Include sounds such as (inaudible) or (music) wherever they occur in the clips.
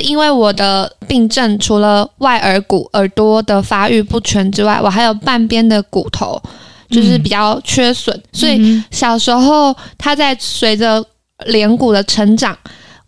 因为我的病症除了外耳骨耳朵的发育不全之外，我还有半边的骨头就是比较缺损，嗯、所以小时候它在随着脸骨的成长，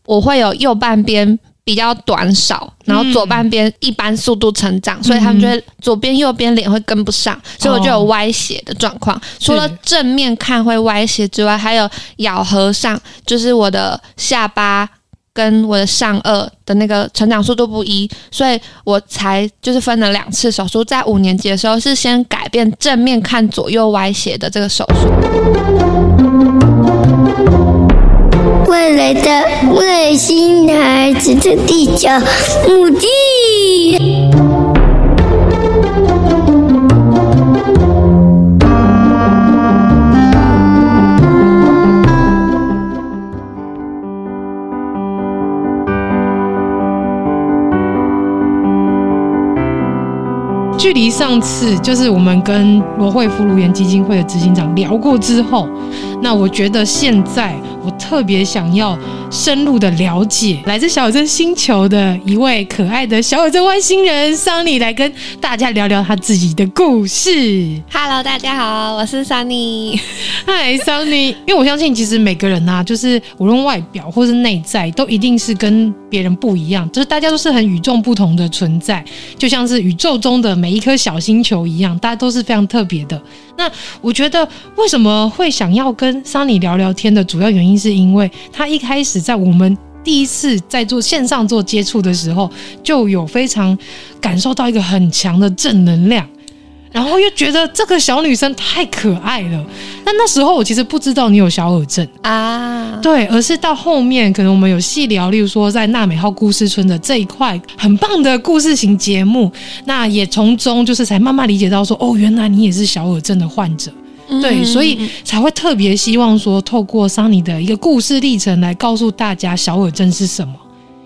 我会有右半边。比较短少，然后左半边一般速度成长，嗯、所以他们就会左边右边脸会跟不上，嗯、所以我就有歪斜的状况。哦、除了正面看会歪斜之外，还有咬合上，就是我的下巴跟我的上颚的那个成长速度不一，所以我才就是分了两次手术。在五年级的时候是先改变正面看左右歪斜的这个手术。未来的外星孩子的地球母地。距离上次就是我们跟罗慧夫颅颜基金会的执行长聊过之后，那我觉得现在我特别想要深入的了解来自小尔珍星球的一位可爱的小尔珍外星人桑尼，来跟大家聊聊他自己的故事。Hello，大家好，我是桑尼。嗨，桑尼。因为我相信，其实每个人啊，就是无论外表或是内在，都一定是跟别人不一样，就是大家都是很与众不同的存在，就像是宇宙中的每。一颗小星球一样，大家都是非常特别的。那我觉得，为什么会想要跟桑尼聊聊天的主要原因，是因为他一开始在我们第一次在做线上做接触的时候，就有非常感受到一个很强的正能量。然后又觉得这个小女生太可爱了，但那时候我其实不知道你有小耳症。啊，对，而是到后面可能我们有细聊，例如说在娜美号故事村的这一块很棒的故事型节目，那也从中就是才慢慢理解到说，哦，原来你也是小耳症的患者，对，所以才会特别希望说透过桑尼的一个故事历程来告诉大家小耳症是什么，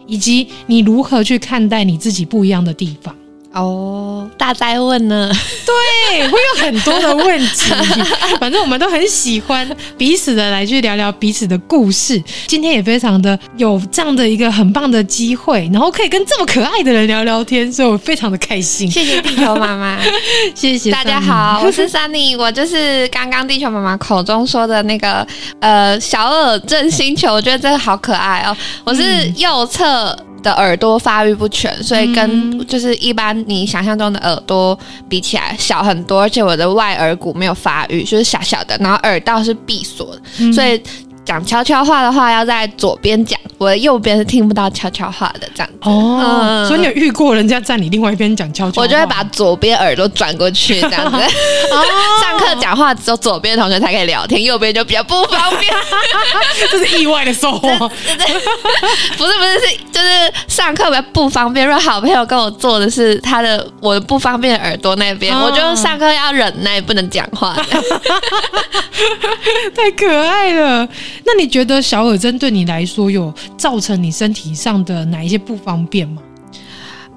以及你如何去看待你自己不一样的地方。哦，大灾问呢？对，会有很多的问题。(laughs) 反正我们都很喜欢彼此的来去聊聊彼此的故事。今天也非常的有这样的一个很棒的机会，然后可以跟这么可爱的人聊聊天，所以我非常的开心。谢谢地球妈妈，(laughs) 谢谢。大家好，我是 Sunny，我就是刚刚地球妈妈口中说的那个呃小耳震星球，我觉得这个好可爱哦。我是右侧。的耳朵发育不全，所以跟就是一般你想象中的耳朵比起来小很多，而且我的外耳骨没有发育，就是小小的，然后耳道是闭锁的，嗯、所以。讲悄悄话的话要在左边讲，我的右边是听不到悄悄话的这样子。哦，嗯、所以你有遇过人家在你另外一边讲悄悄话？我就会把左边耳朵转过去这样子。哦，(laughs) (laughs) 上课讲话只有左边同学才可以聊天，右边就比较不方便。(laughs) 这是意外的收获。不是不是是就是上课比较不方便，如果好朋友跟我坐的是他的我的不方便的耳朵那边，哦、我就上课要忍耐不能讲话。太可爱了。那你觉得小耳针对你来说有造成你身体上的哪一些不方便吗？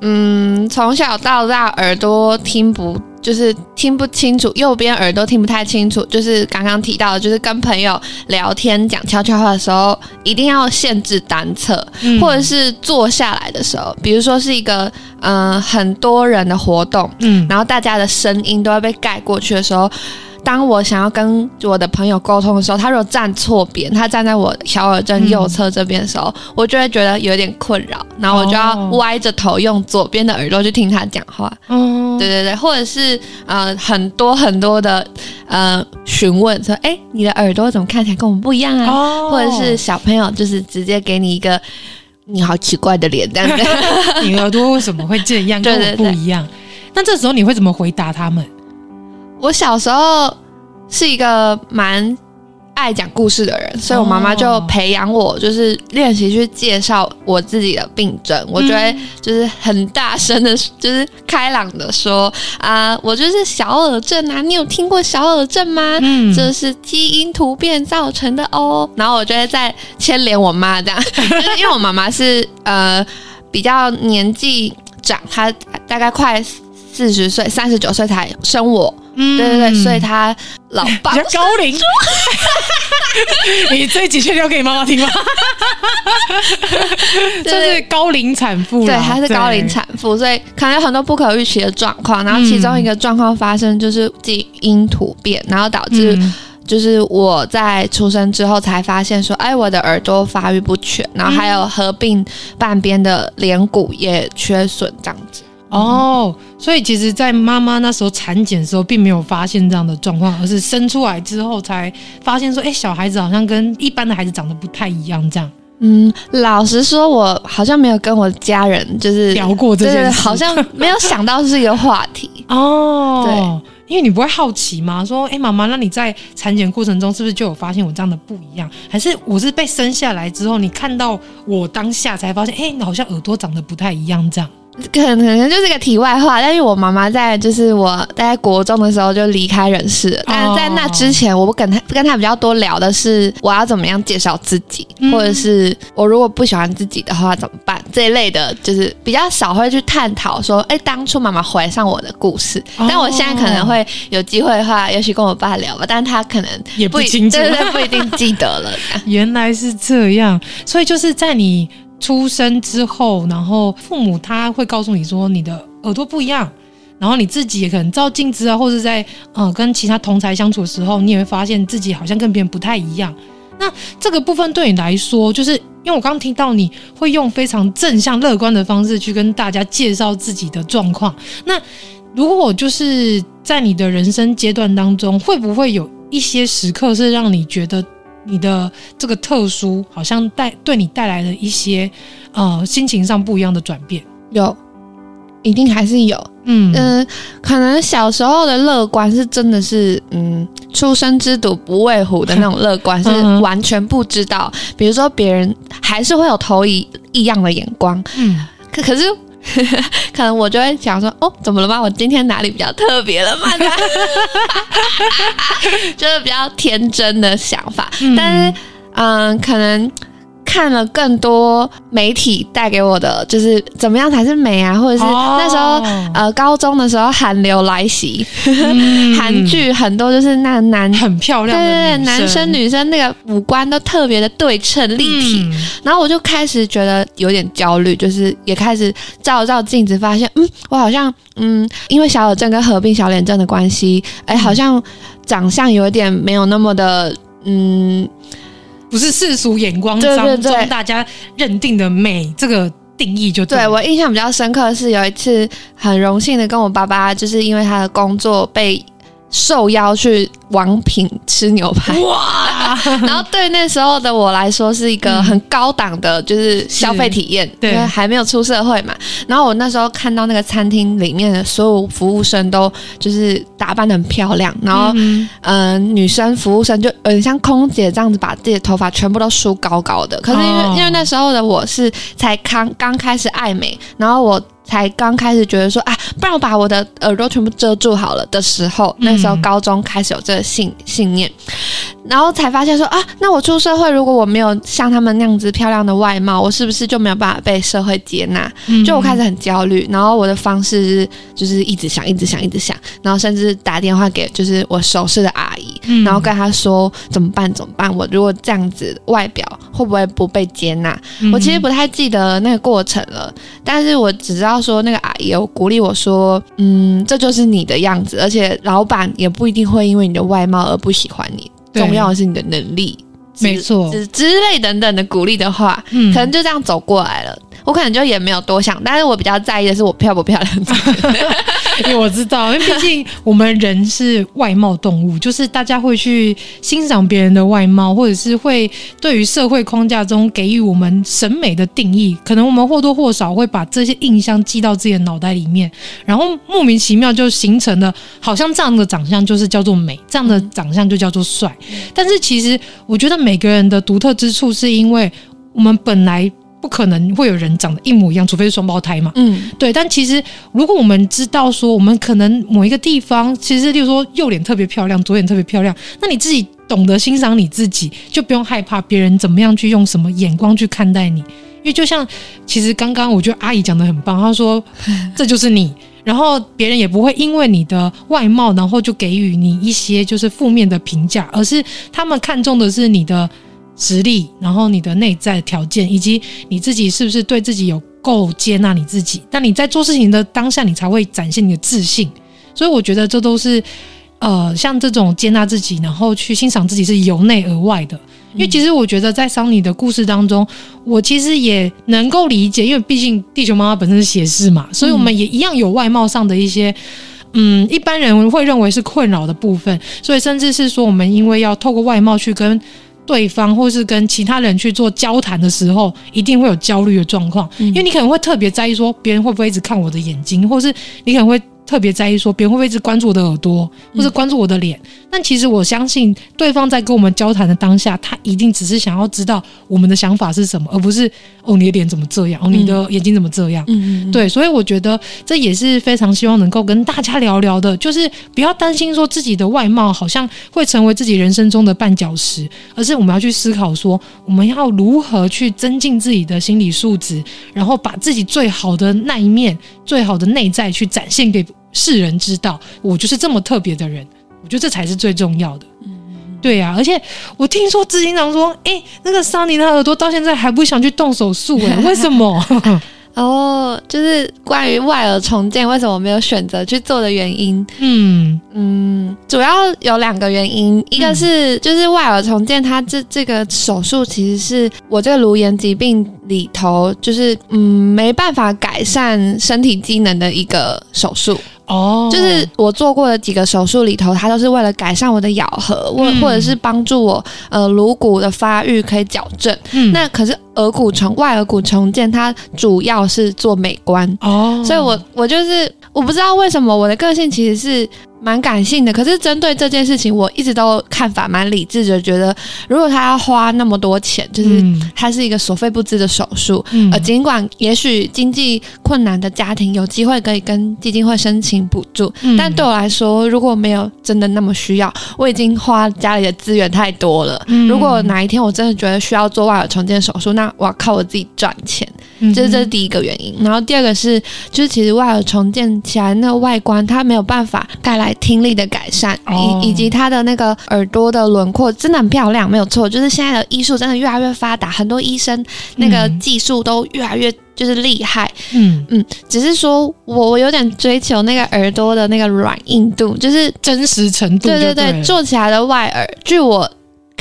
嗯，从小到大耳朵听不就是听不清楚，右边耳朵听不太清楚。就是刚刚提到的，就是跟朋友聊天讲悄悄话的时候，一定要限制单侧，嗯、或者是坐下来的时候，比如说是一个嗯、呃、很多人的活动，嗯，然后大家的声音都要被盖过去的时候。当我想要跟我的朋友沟通的时候，他如果站错边，他站在我小耳针右侧这边的时候，嗯、我就会觉得有点困扰，然后我就要歪着头用左边的耳朵去听他讲话。哦，对对对，或者是呃很多很多的呃询问说，哎，你的耳朵怎么看起来跟我们不一样啊？哦、或者是小朋友就是直接给你一个你好奇怪的脸这样子，(laughs) 你耳朵为什么会这样 (laughs) 跟我不一样？那这时候你会怎么回答他们？我小时候是一个蛮爱讲故事的人，所以我妈妈就培养我，就是练习去介绍我自己的病症。我就会就是很大声的，就是开朗的说啊，我就是小耳症啊，你有听过小耳症吗？嗯，这是基因突变造成的哦。然后我就会再牵连我妈这样，(laughs) 就是因为我妈妈是呃比较年纪长，她大概快四十岁，三十九岁才生我。嗯，对对对，所以他老爸比较高龄。(laughs) 你这几句要给你妈妈听吗？(laughs) 这是高龄产妇，对，她是高龄产妇，所以可能有很多不可预期的状况。然后其中一个状况发生就是基因突变，然后导致就是我在出生之后才发现说，哎，我的耳朵发育不全，然后还有合并半边的脸骨也缺损这样子。哦，所以其实，在妈妈那时候产检的时候，并没有发现这样的状况，而是生出来之后才发现说，哎，小孩子好像跟一般的孩子长得不太一样，这样。嗯，老实说，我好像没有跟我家人就是聊过这件事，好像没有想到是一个话题 (laughs) 哦。对，因为你不会好奇吗？说，哎，妈妈，那你在产检过程中是不是就有发现我这样的不一样？还是我是被生下来之后，你看到我当下才发现，哎，你好像耳朵长得不太一样，这样。可能可能就是个题外话，但是我妈妈在就是我在国中的时候就离开人世了。但是在那之前，我跟她跟她比较多聊的是我要怎么样介绍自己，嗯、或者是我如果不喜欢自己的话怎么办这一类的，就是比较少会去探讨说，哎，当初妈妈怀上我的故事。哦、但我现在可能会有机会的话，也许跟我爸聊吧，但他可能不也不清楚，对对对，不一定记得了。(laughs) 原来是这样，所以就是在你。出生之后，然后父母他会告诉你说你的耳朵不一样，然后你自己也可能照镜子啊，或者在呃跟其他同才相处的时候，你也会发现自己好像跟别人不太一样。那这个部分对你来说，就是因为我刚刚听到你会用非常正向乐观的方式去跟大家介绍自己的状况。那如果就是在你的人生阶段当中，会不会有一些时刻是让你觉得？你的这个特殊好像带对你带来了一些呃心情上不一样的转变，有，一定还是有，嗯。嗯、呃，可能小时候的乐观是真的是嗯，初生之犊不畏虎的 (laughs) 那种乐观，是完全不知道，比如说别人还是会有投以异样的眼光，嗯，可可是。(laughs) 可能我就会想说，哦，怎么了吗？我今天哪里比较特别了吗？(laughs) 就是比较天真的想法，嗯、但是，嗯、呃，可能。看了更多媒体带给我的，就是怎么样才是美啊，或者是那时候、哦、呃高中的时候韩流来袭，韩、嗯、剧很多就是那男很漂亮的对对对，男生女生那个五官都特别的对称立体，嗯、然后我就开始觉得有点焦虑，就是也开始照照镜子，发现嗯，我好像嗯，因为小耳症跟合并小脸症的关系，哎，好像长相有点没有那么的嗯。不是世俗眼光当中大家认定的美这个定义就对。对，我印象比较深刻的是有一次很荣幸的跟我爸爸，就是因为他的工作被受邀去王品吃牛排哇，(laughs) 然后对那时候的我来说是一个很高档的，就是消费体验，对，因为还没有出社会嘛。然后我那时候看到那个餐厅里面的所有服务生都就是打扮的很漂亮，然后嗯、呃，女生服务生就有点像空姐这样子，把自己的头发全部都梳高高的。可是因为、哦、因为那时候的我是才刚刚开始爱美，然后我。才刚开始觉得说啊，不然我把我的耳朵全部遮住好了的时候，那时候高中开始有这个信信念，然后才发现说啊，那我出社会如果我没有像他们那样子漂亮的外貌，我是不是就没有办法被社会接纳？就我开始很焦虑，然后我的方式是就是一直想，一直想，一直想，然后甚至打电话给就是我熟识的阿姨，然后跟她说怎么办？怎么办？我如果这样子外表会不会不被接纳？我其实不太记得那个过程了，但是我只知道。说那个阿姨有鼓励我说，嗯，这就是你的样子，而且老板也不一定会因为你的外貌而不喜欢你，对重要的是你的能力，没错，之之类等等的鼓励的话，嗯，可能就这样走过来了。我可能就也没有多想，但是我比较在意的是我漂不漂亮。因为我知道，因为毕竟我们人是外貌动物，就是大家会去欣赏别人的外貌，或者是会对于社会框架中给予我们审美的定义，可能我们或多或少会把这些印象记到自己的脑袋里面，然后莫名其妙就形成了，好像这样的长相就是叫做美，这样的长相就叫做帅。但是其实我觉得每个人的独特之处，是因为我们本来。不可能会有人长得一模一样，除非是双胞胎嘛。嗯，对。但其实，如果我们知道说，我们可能某一个地方，其实例如说右脸特别漂亮，左脸特别漂亮，那你自己懂得欣赏你自己，就不用害怕别人怎么样去用什么眼光去看待你。因为就像，其实刚刚我觉得阿姨讲的很棒，她说 (laughs) 这就是你，然后别人也不会因为你的外貌，然后就给予你一些就是负面的评价，而是他们看重的是你的。实力，然后你的内在条件，以及你自己是不是对自己有够接纳你自己？但你在做事情的当下，你才会展现你的自信。所以我觉得这都是，呃，像这种接纳自己，然后去欣赏自己是由内而外的。因为其实我觉得在桑尼的故事当中，我其实也能够理解，因为毕竟地球妈妈本身是斜视嘛，所以我们也一样有外貌上的一些，嗯，一般人会认为是困扰的部分。所以甚至是说，我们因为要透过外貌去跟。对方或是跟其他人去做交谈的时候，一定会有焦虑的状况，因为你可能会特别在意说别人会不会一直看我的眼睛，或是你可能会。特别在意说别人会不会一直关注我的耳朵，或者关注我的脸。但其实我相信，对方在跟我们交谈的当下，他一定只是想要知道我们的想法是什么，而不是哦，你的脸怎么这样，哦，你的眼睛怎么这样。嗯，对，所以我觉得这也是非常希望能够跟大家聊聊的，就是不要担心说自己的外貌好像会成为自己人生中的绊脚石，而是我们要去思考说，我们要如何去增进自己的心理素质，然后把自己最好的那一面、最好的内在去展现给。世人知道我就是这么特别的人，我觉得这才是最重要的。嗯，对呀、啊，而且我听说执行长说，哎，那个桑尼的耳朵到现在还不想去动手术，哎，(laughs) 为什么？(laughs) 哦，就是关于外耳重建，为什么我没有选择去做的原因。嗯嗯，主要有两个原因，一个是就是外耳重建，它这这个手术其实是我这个颅炎疾病里头，就是嗯没办法改善身体机能的一个手术。哦，就是我做过的几个手术里头，它都是为了改善我的咬合，或、嗯、或者是帮助我呃颅骨的发育可以矫正。嗯，那可是耳骨重外耳骨重建，它主要是做美观。哦，所以我我就是我不知道为什么我的个性其实是。蛮感性的，可是针对这件事情，我一直都看法蛮理智的，觉得如果他要花那么多钱，就是他是一个所费不貲的手术，嗯、呃，尽管也许经济困难的家庭有机会可以跟基金会申请补助，嗯、但对我来说，如果没有真的那么需要，我已经花家里的资源太多了。嗯、如果哪一天我真的觉得需要做外耳重建手术，那我要靠我自己赚钱，就是这是第一个原因。然后第二个是，就是其实外耳重建起来那个外观，它没有办法带来。听力的改善，以以及它的那个耳朵的轮廓真的很漂亮，没有错。就是现在的医术真的越来越发达，很多医生那个技术都越来越就是厉害。嗯嗯，只是说我我有点追求那个耳朵的那个软硬度，就是真实程度。对对对，做起来的外耳，据我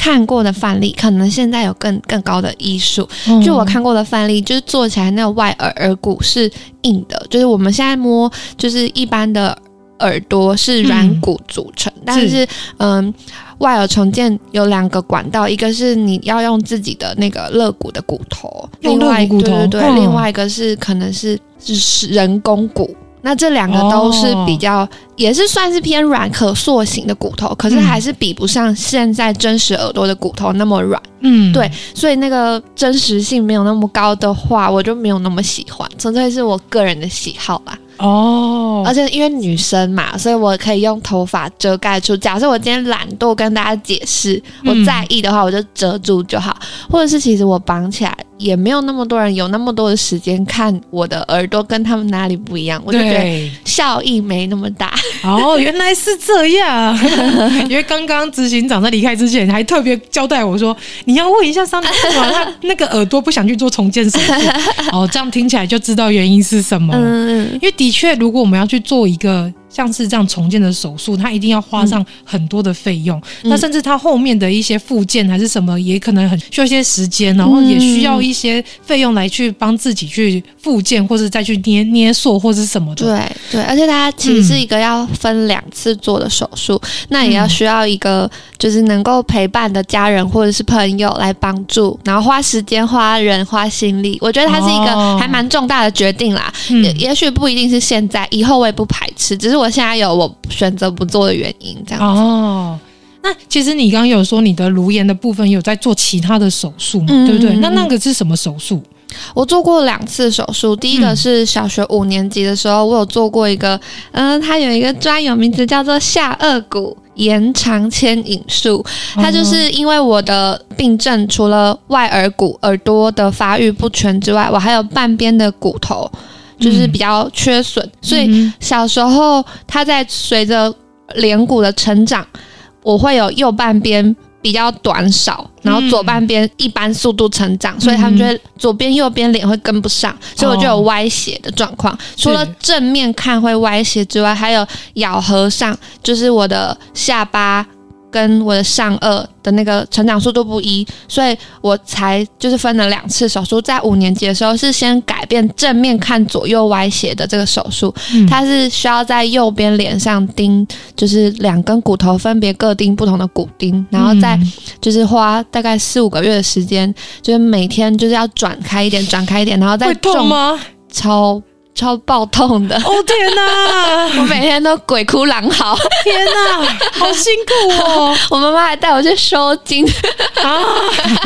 看过的范例，可能现在有更更高的医术。就我看过的范例，就是做起来那个外耳耳骨是硬的，就是我们现在摸就是一般的。耳朵是软骨组成，嗯、但是嗯外耳重建有两个管道，一个是你要用自己的那个肋骨的骨头，另外对对对，嗯、另外一个是可能是是人工骨，那这两个都是比较、哦、也是算是偏软可塑型的骨头，可是还是比不上现在真实耳朵的骨头那么软，嗯，对，所以那个真实性没有那么高的话，我就没有那么喜欢，纯粹是我个人的喜好啦。哦，而且因为女生嘛，所以我可以用头发遮盖住。假设我今天懒惰跟大家解释，我在意的话，我就遮住就好。或者是其实我绑起来。也没有那么多人有那么多的时间看我的耳朵跟他们哪里不一样，我就觉得效益没那么大。哦，原来是这样。(laughs) 因为刚刚执行长在离开之前还特别交代我说，你要问一下桑尼，他那个耳朵不想去做重建手术。(laughs) 哦，这样听起来就知道原因是什么。嗯，因为的的确，如果我们要去做一个。像是这样重建的手术，它一定要花上很多的费用。嗯、那甚至它后面的一些复健还是什么，也可能很需要一些时间，然后也需要一些费用来去帮自己去复健，或者再去捏捏塑或者什么的。对对，而且它其实是一个要分两次做的手术，嗯、那也要需要一个就是能够陪伴的家人或者是朋友来帮助，然后花时间、花人、花心力。我觉得它是一个还蛮重大的决定啦。哦、也也许不一定是现在，以后我也不排斥，只是我现在有我选择不做的原因，这样子。哦，那其实你刚刚有说你的颅炎的部分有在做其他的手术嘛？嗯、对不对？那那个是什么手术？我做过两次手术，第一个是小学五年级的时候，我有做过一个，嗯、呃，它有一个专有名词叫做下颚骨延长牵引术。它就是因为我的病症，除了外耳骨耳朵的发育不全之外，我还有半边的骨头就是比较缺损，所以小时候它在随着脸骨的成长，我会有右半边。比较短少，然后左半边一般速度成长，嗯、所以他们就会左边右边脸会跟不上，嗯、所以我就有歪斜的状况。哦、除了正面看会歪斜之外，还有咬合上，就是我的下巴。跟我的上颚的那个成长速度不一，所以我才就是分了两次手术。在五年级的时候是先改变正面看左右歪斜的这个手术，嗯、它是需要在右边脸上钉，就是两根骨头分别各钉不同的骨钉，然后再就是花大概四五个月的时间，就是每天就是要转开一点，转开一点，然后再重吗？超。超爆痛的！哦天哪，(laughs) 我每天都鬼哭狼嚎。天哪，好辛苦哦！(laughs) 我妈妈还带我去收惊啊，(laughs)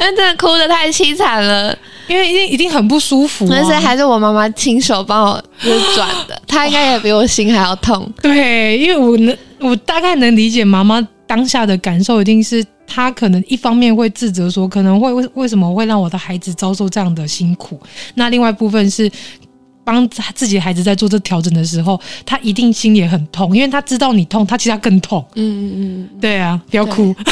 因为真的哭的太凄惨了，因为一定一定很不舒服。但是还是我妈妈亲手帮我就是转的，她应该也比我心还要痛。对，因为我能，我大概能理解妈妈当下的感受，一定是她可能一方面会自责说，可能会为为什么会让我的孩子遭受这样的辛苦，那另外一部分是。帮自己的孩子在做这调整的时候，他一定心也很痛，因为他知道你痛，他其实他更痛。嗯嗯嗯，对啊，不要哭。(laughs)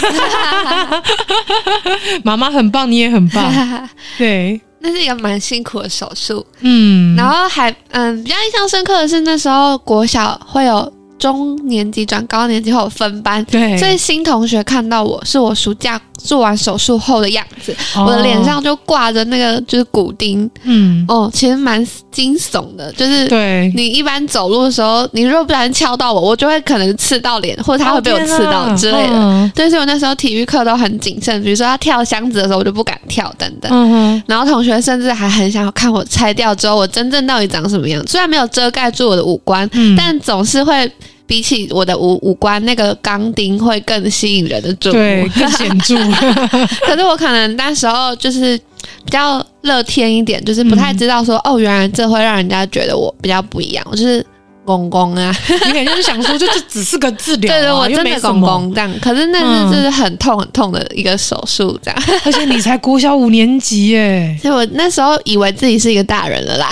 (laughs) 妈妈很棒，你也很棒。对，那是一个蛮辛苦的手术。嗯，然后还嗯比较印象深刻的是那时候国小会有。中年级转高年级后分班，对，所以新同学看到我是我暑假做完手术后的样子，哦、我的脸上就挂着那个就是骨钉，嗯，哦，其实蛮惊悚的，就是对。你一般走路的时候，你如果不小心敲到我，我就会可能刺到脸，或者他会被我刺到之类的。哦、对，所以我那时候体育课都很谨慎，比如说他跳箱子的时候，我就不敢跳等等。然后同学甚至还很想要看我拆掉之后我真正到底长什么样，虽然没有遮盖住我的五官，嗯、但总是会。比起我的五五官，那个钢钉会更吸引人的注目，对，(laughs) 更显著。(laughs) 可是我可能那时候就是比较乐天一点，就是不太知道说，嗯、哦，原来这会让人家觉得我比较不一样。我就是公公啊，你肯定是想说，就这只是个治疗、啊，(laughs) 对对，我真的公公这样。可是那是就是很痛很痛的一个手术，这样、嗯。而且你才国小五年级耶，所以我那时候以为自己是一个大人了啦。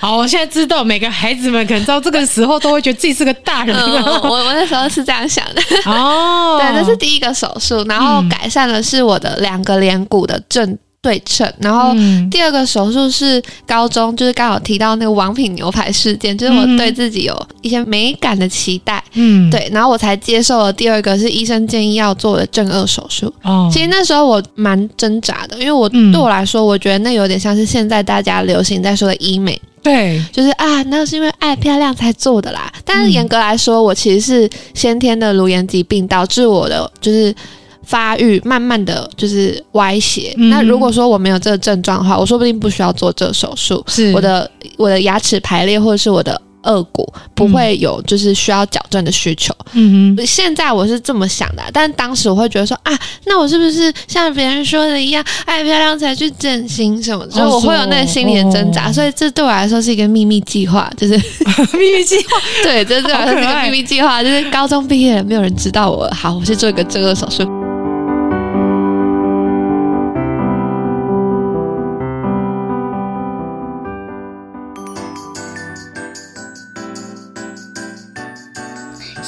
好，我现在知道每个孩子们可能到这个时候都会觉得自己是个大人。嗯、我我那时候是这样想的。哦，(laughs) 对，这是第一个手术，然后改善的是我的两个脸骨的正对称。然后第二个手术是高中，就是刚好提到那个王品牛排事件，就是我对自己有一些美感的期待。嗯，对，然后我才接受了第二个是医生建议要做的正颚手术。哦，其实那时候我蛮挣扎的，因为我对我来说，我觉得那有点像是现在大家流行在说的医美。对，就是啊，那是因为爱漂亮才做的啦。但是严格来说，我其实是先天的颅炎疾病导致我的就是发育慢慢的就是歪斜。嗯、那如果说我没有这个症状的话，我说不定不需要做这个手术。是我的我的牙齿排列或者是我的。顎骨不会有就是需要矫正的需求。嗯哼，现在我是这么想的，但当时我会觉得说啊，那我是不是像别人说的一样，爱漂亮才去整形什么？所以我会有那个心理的挣扎。所以这对我来说是一个秘密计划，就是 (laughs) 秘密计划。(laughs) 对，这对我来说是一个秘密计划，就是高中毕业了，没有人知道我。好，我去做一个 (laughs) 正顎手术。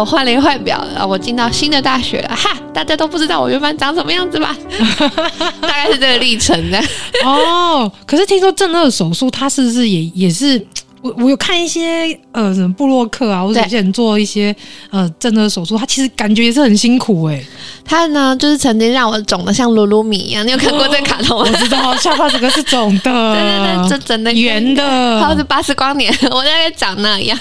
我换了一个外表了，我进到新的大学了，哈！大家都不知道我原本长什么样子吧？(laughs) 大概是这个历程的。哦，可是听说正顎手术，它是不是也也是？我我有看一些呃什么部落客啊，或者有些人做一些呃正顎手术，他其实感觉也是很辛苦哎、欸。他呢，就是曾经让我肿得像鲁鲁米一样，你有看过这个卡通吗？我知道，下巴整个是肿的，对 (laughs) 对对，就整的圆的，他是巴斯光年，我大概长那样。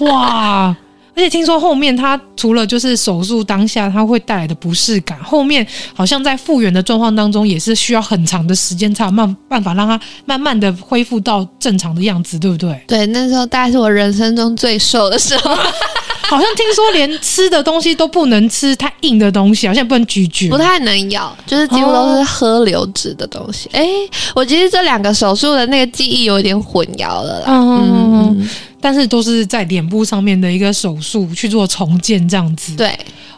哇！而且听说后面他除了就是手术当下他会带来的不适感，后面好像在复原的状况当中也是需要很长的时间才有慢办法让他慢慢的恢复到正常的样子，对不对？对，那时候大概是我人生中最瘦的时候，(laughs) (laughs) (laughs) 好像听说连吃的东西都不能吃太硬的东西，好像不能咀嚼，不太能咬，就是几乎都是喝流质的东西。哎、哦，我其实这两个手术的那个记忆有点混淆了啦。嗯。嗯嗯但是都是在脸部上面的一个手术去做重建这样子。对，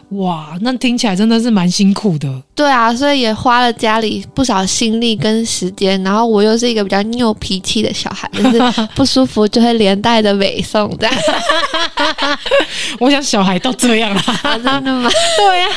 哇，那听起来真的是蛮辛苦的。对啊，所以也花了家里不少心力跟时间。然后我又是一个比较拗脾气的小孩，就是 (laughs) 不舒服就会连带的尾送这样。(laughs) 我想小孩都这样啦，(laughs) 啊、真的吗？对啊，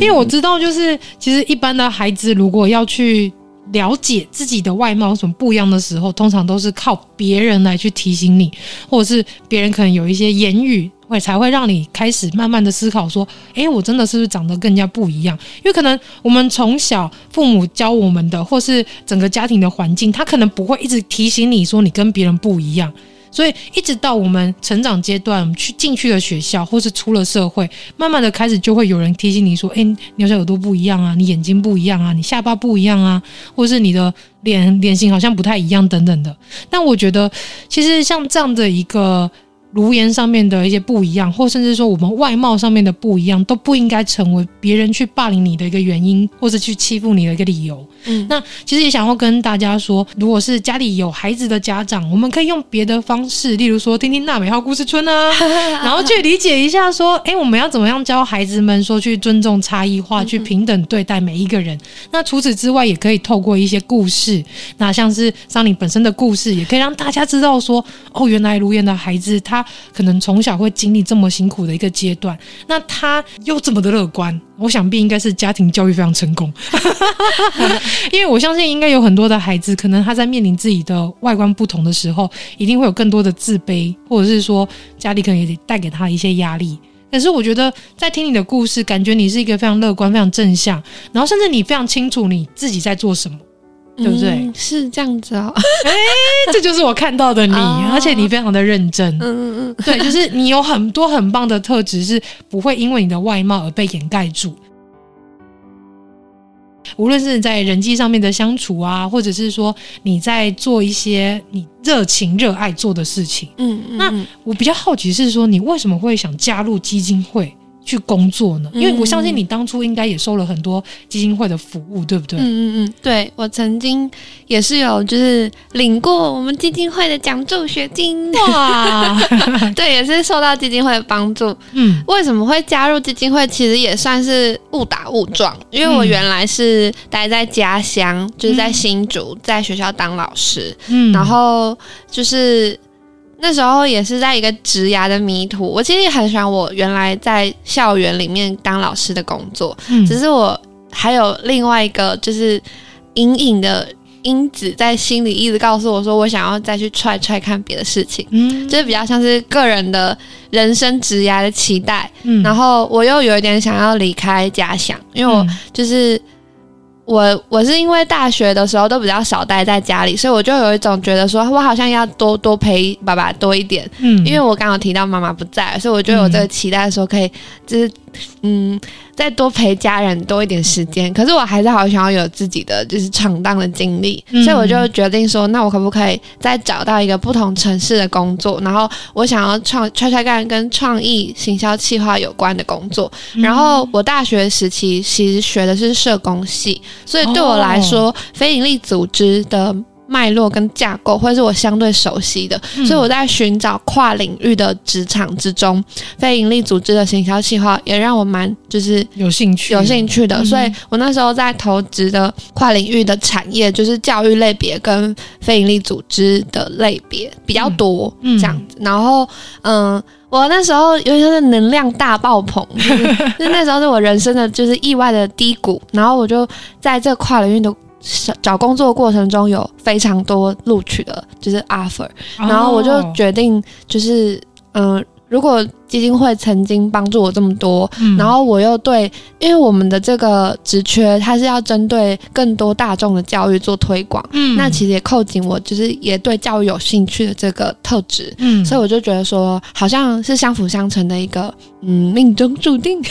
因为我知道，就是其实一般的孩子如果要去。了解自己的外貌有什么不一样的时候，通常都是靠别人来去提醒你，或者是别人可能有一些言语，会才会让你开始慢慢的思考说，诶，我真的是不是长得更加不一样？因为可能我们从小父母教我们的，或是整个家庭的环境，他可能不会一直提醒你说你跟别人不一样。所以，一直到我们成长阶段，去进去了学校，或是出了社会，慢慢的开始就会有人提醒你说：“诶，你好像耳朵不一样啊，你眼睛不一样啊，你下巴不一样啊，或是你的脸脸型好像不太一样等等的。”但我觉得，其实像这样的一个。容颜上面的一些不一样，或甚至说我们外貌上面的不一样，都不应该成为别人去霸凌你的一个原因，或者去欺负你的一个理由。嗯，那其实也想要跟大家说，如果是家里有孩子的家长，我们可以用别的方式，例如说听听娜美号故事村啊，(laughs) 然后去理解一下说，哎，我们要怎么样教孩子们说去尊重差异化，去平等对待每一个人。那除此之外，也可以透过一些故事，那像是桑尼本身的故事，也可以让大家知道说，哦，原来如颜的孩子他。可能从小会经历这么辛苦的一个阶段，那他又这么的乐观，我想必应该是家庭教育非常成功。(laughs) 因为我相信，应该有很多的孩子，可能他在面临自己的外观不同的时候，一定会有更多的自卑，或者是说家里可能也带给他一些压力。可是我觉得，在听你的故事，感觉你是一个非常乐观、非常正向，然后甚至你非常清楚你自己在做什么。对不对？嗯、是这样子哦。(laughs) 哎，这就是我看到的你，哦、而且你非常的认真。嗯嗯嗯，对，就是你有很多很棒的特质，是不会因为你的外貌而被掩盖住。无论是在人际上面的相处啊，或者是说你在做一些你热情热爱做的事情。嗯嗯。那我比较好奇是说，你为什么会想加入基金会？去工作呢？因为我相信你当初应该也收了很多基金会的服务，对不对？嗯嗯嗯，对，我曾经也是有就是领过我们基金会的奖助学金哇，(laughs) 对，也是受到基金会的帮助。嗯，为什么会加入基金会？其实也算是误打误撞，因为我原来是待在家乡，就是在新竹，在学校当老师，嗯，然后就是。那时候也是在一个职涯的迷途，我其实也很喜欢我原来在校园里面当老师的工作，嗯，只是我还有另外一个就是隐隐的因子在心里一直告诉我说，我想要再去踹踹看别的事情，嗯，就是比较像是个人的人生职涯的期待，嗯，然后我又有一点想要离开家乡，因为我就是。我我是因为大学的时候都比较少待在家里，所以我就有一种觉得说，我好像要多多陪爸爸多一点。嗯，因为我刚刚提到妈妈不在，所以我就有这个期待说，可以就是嗯。再多陪家人多一点时间，可是我还是好想要有自己的就是闯荡的经历，嗯、所以我就决定说，那我可不可以再找到一个不同城市的工作？然后我想要创踹踹干跟创意行销企划有关的工作。嗯、然后我大学时期其实学的是社工系，所以对我来说，哦、非营利组织的。脉络跟架构会是我相对熟悉的，嗯、所以我在寻找跨领域的职场之中，非营利组织的行销计划也让我蛮就是有兴趣。有兴趣的，嗯、所以我那时候在投资的跨领域的产业就是教育类别跟非营利组织的类别比较多，嗯、这样子。然后，嗯，我那时候因为是能量大爆棚，就是，就是那时候是我人生的就是意外的低谷，然后我就在这跨领域的。找工作过程中有非常多录取的，就是 offer，然后我就决定，就是嗯、呃，如果。基金会曾经帮助我这么多，嗯、然后我又对，因为我们的这个职缺，它是要针对更多大众的教育做推广，嗯，那其实也扣紧我，就是也对教育有兴趣的这个特质，嗯，所以我就觉得说，好像是相辅相成的一个，嗯，命中注定，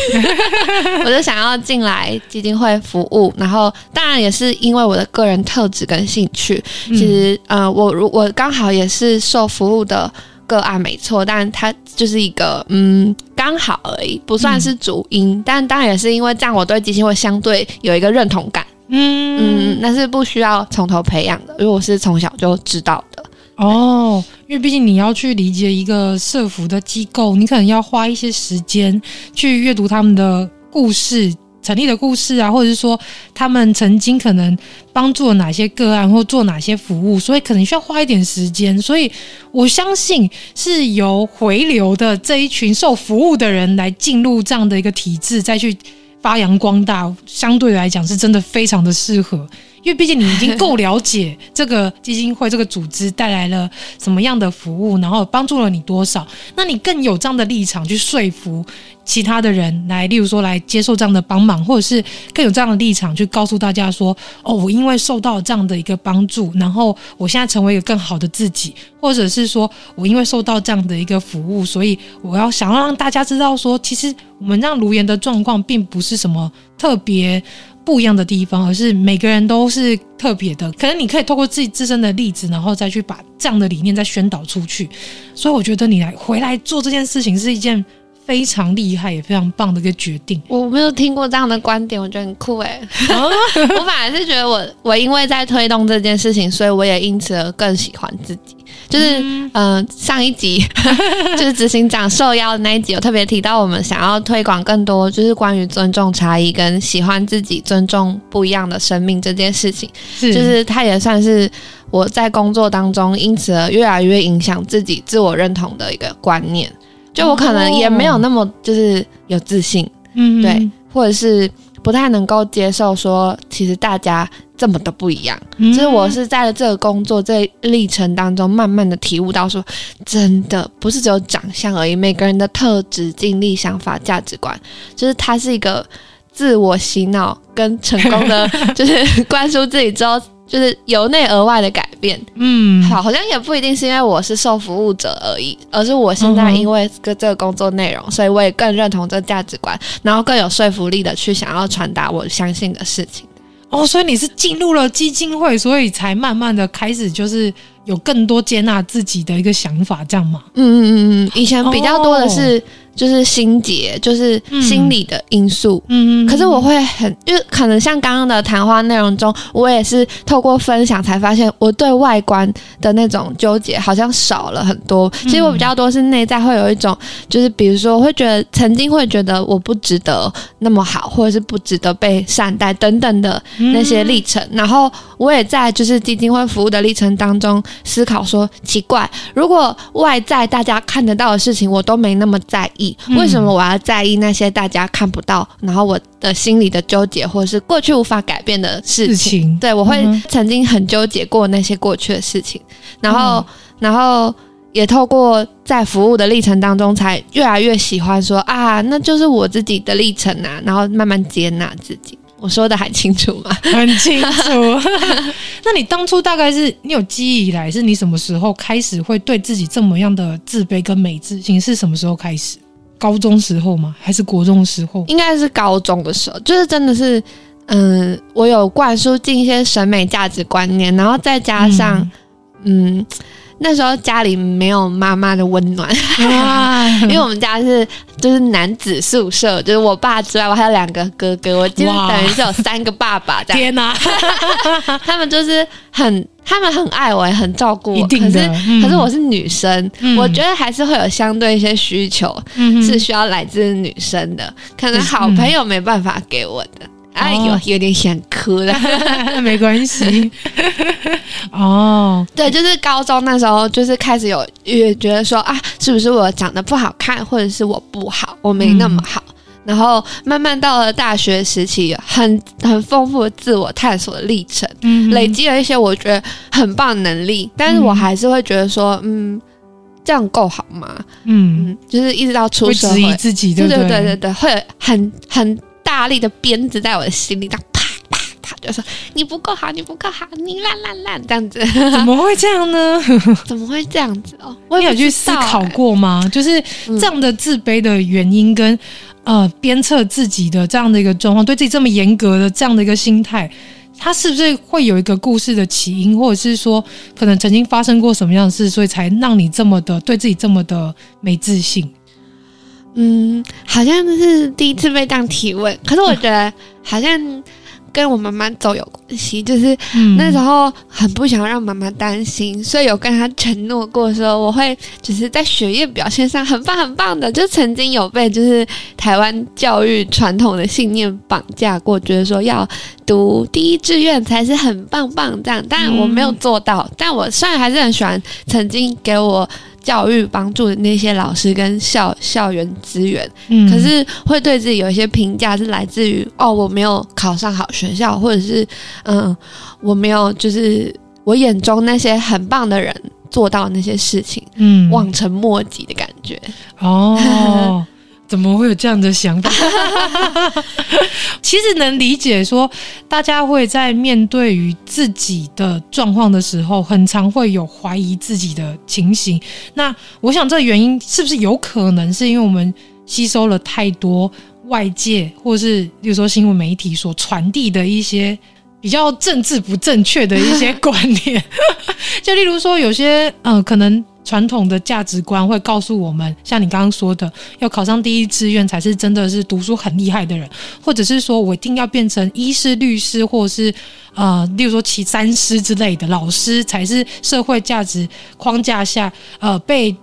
(laughs) 我就想要进来基金会服务，然后当然也是因为我的个人特质跟兴趣，其实，嗯、呃，我如我刚好也是受服务的。个案没错，但它就是一个嗯，刚好而已，不算是主因。嗯、但当然也是因为这样，我对基金会相对有一个认同感。嗯嗯，那是不需要从头培养的，因为我是从小就知道的。哦，因为毕竟你要去理解一个社福的机构，你可能要花一些时间去阅读他们的故事。成立的故事啊，或者是说他们曾经可能帮助了哪些个案，或做哪些服务，所以可能需要花一点时间。所以我相信是由回流的这一群受服务的人来进入这样的一个体制，再去发扬光大，相对来讲是真的非常的适合。因为毕竟你已经够了解这个基金会这个组织带来了什么样的服务，然后帮助了你多少，那你更有这样的立场去说服其他的人来，例如说来接受这样的帮忙，或者是更有这样的立场去告诉大家说，哦，我因为受到这样的一个帮助，然后我现在成为一个更好的自己，或者是说我因为受到这样的一个服务，所以我要想要让大家知道说，其实我们让卢岩的状况并不是什么特别。不一样的地方，而是每个人都是特别的。可能你可以透过自己自身的例子，然后再去把这样的理念再宣导出去。所以我觉得你来回来做这件事情是一件非常厉害也非常棒的一个决定。我没有听过这样的观点，我觉得很酷哎。(laughs) 我反而是觉得我我因为在推动这件事情，所以我也因此而更喜欢自己。就是嗯、呃，上一集 (laughs) 就是执行长受邀的那一集，有特别提到我们想要推广更多，就是关于尊重差异跟喜欢自己、尊重不一样的生命这件事情。是，就是它也算是我在工作当中，因此而越来越影响自己自我认同的一个观念。就我可能也没有那么就是有自信，嗯、哦，对，或者是。不太能够接受说，其实大家这么的不一样。其实、嗯、我是在这个工作这历程当中，慢慢的体悟到说，真的不是只有长相而已，每个人的特质、经历、想法、价值观，就是它是一个自我洗脑跟成功的，(laughs) 就是灌输自己之后。就是由内而外的改变，嗯，好，好像也不一定是因为我是受服务者而已，而是我现在因为这个工作内容，嗯、所以我也更认同这价值观，然后更有说服力的去想要传达我相信的事情。哦，所以你是进入了基金会，所以才慢慢的开始就是有更多接纳自己的一个想法，这样吗？嗯嗯嗯嗯，以前比较多的是。哦就是心结，就是心理的因素。嗯，可是我会很，就可能像刚刚的谈话内容中，我也是透过分享才发现，我对外观的那种纠结好像少了很多。其实我比较多是内在会有一种，就是比如说，会觉得曾经会觉得我不值得那么好，或者是不值得被善待等等的那些历程。然后我也在就是基金会服务的历程当中思考说，奇怪，如果外在大家看得到的事情，我都没那么在意。为什么我要在意那些大家看不到，然后我的心里的纠结，或者是过去无法改变的事情？事情对，我会曾经很纠结过那些过去的事情，然后，然后也透过在服务的历程当中，才越来越喜欢说啊，那就是我自己的历程啊，然后慢慢接纳自己。我说的很清楚吗？(laughs) 很清楚。(laughs) 那你当初大概是你有记忆以来，是你什么时候开始会对自己这么样的自卑跟没自信？是什么时候开始？高中时候吗？还是国中的时候？应该是高中的时候，就是真的是，嗯，我有灌输进一些审美价值观念，然后再加上，嗯。嗯那时候家里没有妈妈的温暖，(laughs) 因为我们家是就是男子宿舍，就是我爸之外，我还有两个哥哥，我就等于是有三个爸爸这样。天哪！(laughs) 他们就是很，他们很爱我，也很照顾我。可是，嗯、可是我是女生，嗯、我觉得还是会有相对一些需求，嗯、是需要来自女生的，可能好朋友没办法给我的。哎呦，有点想哭了，(laughs) 没关系。(laughs) 哦，对，就是高中那时候，就是开始有也觉得说啊，是不是我长得不好看，或者是我不好，我没那么好。嗯、然后慢慢到了大学时期，很很丰富的自我探索的历程，嗯、累积了一些我觉得很棒的能力。但是我还是会觉得说，嗯，这样够好吗？嗯，嗯，就是一直到出社会，会质疑自己，对对？对对对对，会很很。大力的鞭子在我的心里，这样啪啪啪，就说你不够好，你不够好，你烂烂烂，这样子。(laughs) 怎么会这样呢？(laughs) 怎么会这样子哦？我有去思考过吗？就是这样的自卑的原因跟、嗯、呃鞭策自己的这样的一个状况，对自己这么严格的这样的一个心态，他是不是会有一个故事的起因，或者是说可能曾经发生过什么样的事，所以才让你这么的对自己这么的没自信？嗯，好像是第一次被这样提问，可是我觉得好像跟我妈妈走有关系，就是那时候很不想让妈妈担心，所以有跟她承诺过说我会就是在学业表现上很棒很棒的，就曾经有被就是台湾教育传统的信念绑架过，觉得说要读第一志愿才是很棒棒这样，但我没有做到，但我虽然还是很喜欢曾经给我。教育帮助的那些老师跟校校园资源，嗯，可是会对自己有一些评价，是来自于哦，我没有考上好学校，或者是嗯，我没有就是我眼中那些很棒的人做到那些事情，嗯，望尘莫及的感觉。哦。(laughs) 怎么会有这样的想法？(laughs) 其实能理解，说大家会在面对于自己的状况的时候，很常会有怀疑自己的情形。那我想，这原因是不是有可能是因为我们吸收了太多外界，或是比如说新闻媒体所传递的一些比较政治不正确的一些观念？(laughs) 就例如说，有些嗯、呃，可能。传统的价值观会告诉我们，像你刚刚说的，要考上第一志愿才是真的是读书很厉害的人，或者是说我一定要变成医师、律师，或者是呃，例如说其三师之类的老师，才是社会价值框架下呃被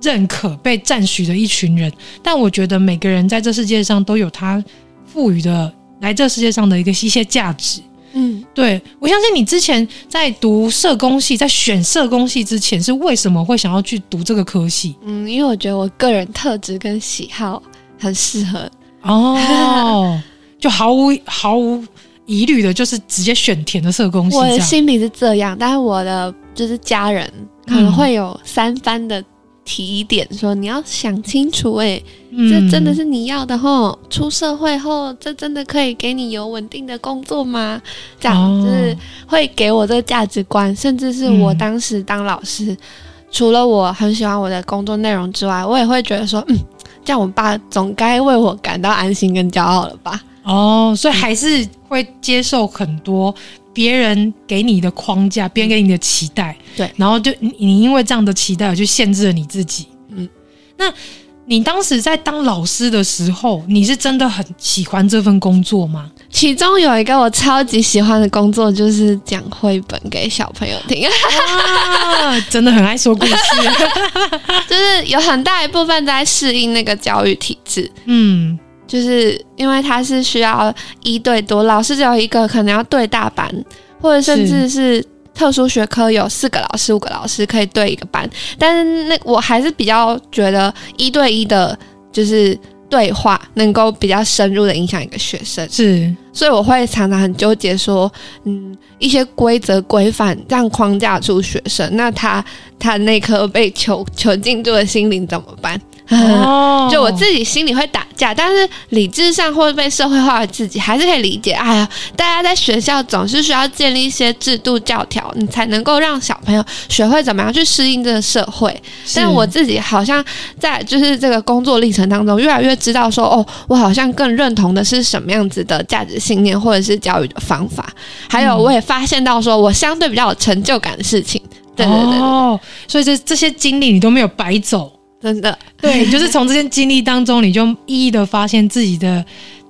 认可、被赞许的一群人。但我觉得每个人在这世界上都有他赋予的来这世界上的一个一些价值。嗯，对，我相信你之前在读社工系，在选社工系之前，是为什么会想要去读这个科系？嗯，因为我觉得我个人特质跟喜好很适合哦，就毫无毫无疑虑的，就是直接选填的社工系。我的心里是这样，但是我的就是家人可能会有三番的。提点说，你要想清楚，欸，哎，这真的是你要的吼？出社会后，这真的可以给你有稳定的工作吗？这样子会给我这个价值观，甚至是我当时当老师，除了我很喜欢我的工作内容之外，我也会觉得说，嗯，这样我爸总该为我感到安心跟骄傲了吧？哦，所以还是会接受很多。别人给你的框架，别人给你的期待，对，然后就你，你因为这样的期待而去限制了你自己。嗯，那你当时在当老师的时候，你是真的很喜欢这份工作吗？其中有一个我超级喜欢的工作，就是讲绘本给小朋友听。啊，真的很爱说故事，(laughs) 就是有很大一部分在适应那个教育体制。嗯。就是因为他是需要一对多，老师只有一个，可能要对大班，或者甚至是特殊学科有四个老师、五个老师可以对一个班。但是那我还是比较觉得一对一的，就是对话能够比较深入的影响一个学生。是，所以我会常常很纠结说，嗯，一些规则规范这样框架住学生，那他他那颗被囚囚禁住的心灵怎么办？哦，(laughs) 就我自己心里会打架，但是理智上或者被社会化的自己还是可以理解。哎呀，大家在学校总是需要建立一些制度教条，你才能够让小朋友学会怎么样去适应这个社会。但我自己好像在就是这个工作历程当中，越来越知道说，哦，我好像更认同的是什么样子的价值信念，或者是教育的方法。还有，我也发现到说我相对比较有成就感的事情。对对对，对，哦，所以这这些经历你都没有白走，真的。对，就是从这些经历当中，你就一一的发现自己的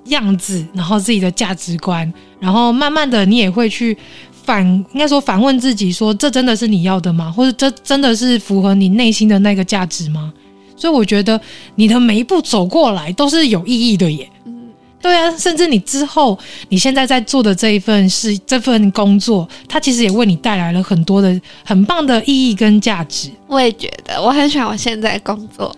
样子，然后自己的价值观，然后慢慢的你也会去反，应该说反问自己说，这真的是你要的吗？或者这真的是符合你内心的那个价值吗？所以我觉得你的每一步走过来都是有意义的耶。对啊，甚至你之后，你现在在做的这一份是，这份工作，它其实也为你带来了很多的很棒的意义跟价值。(laughs) 我也觉得，我很喜欢我现在工作，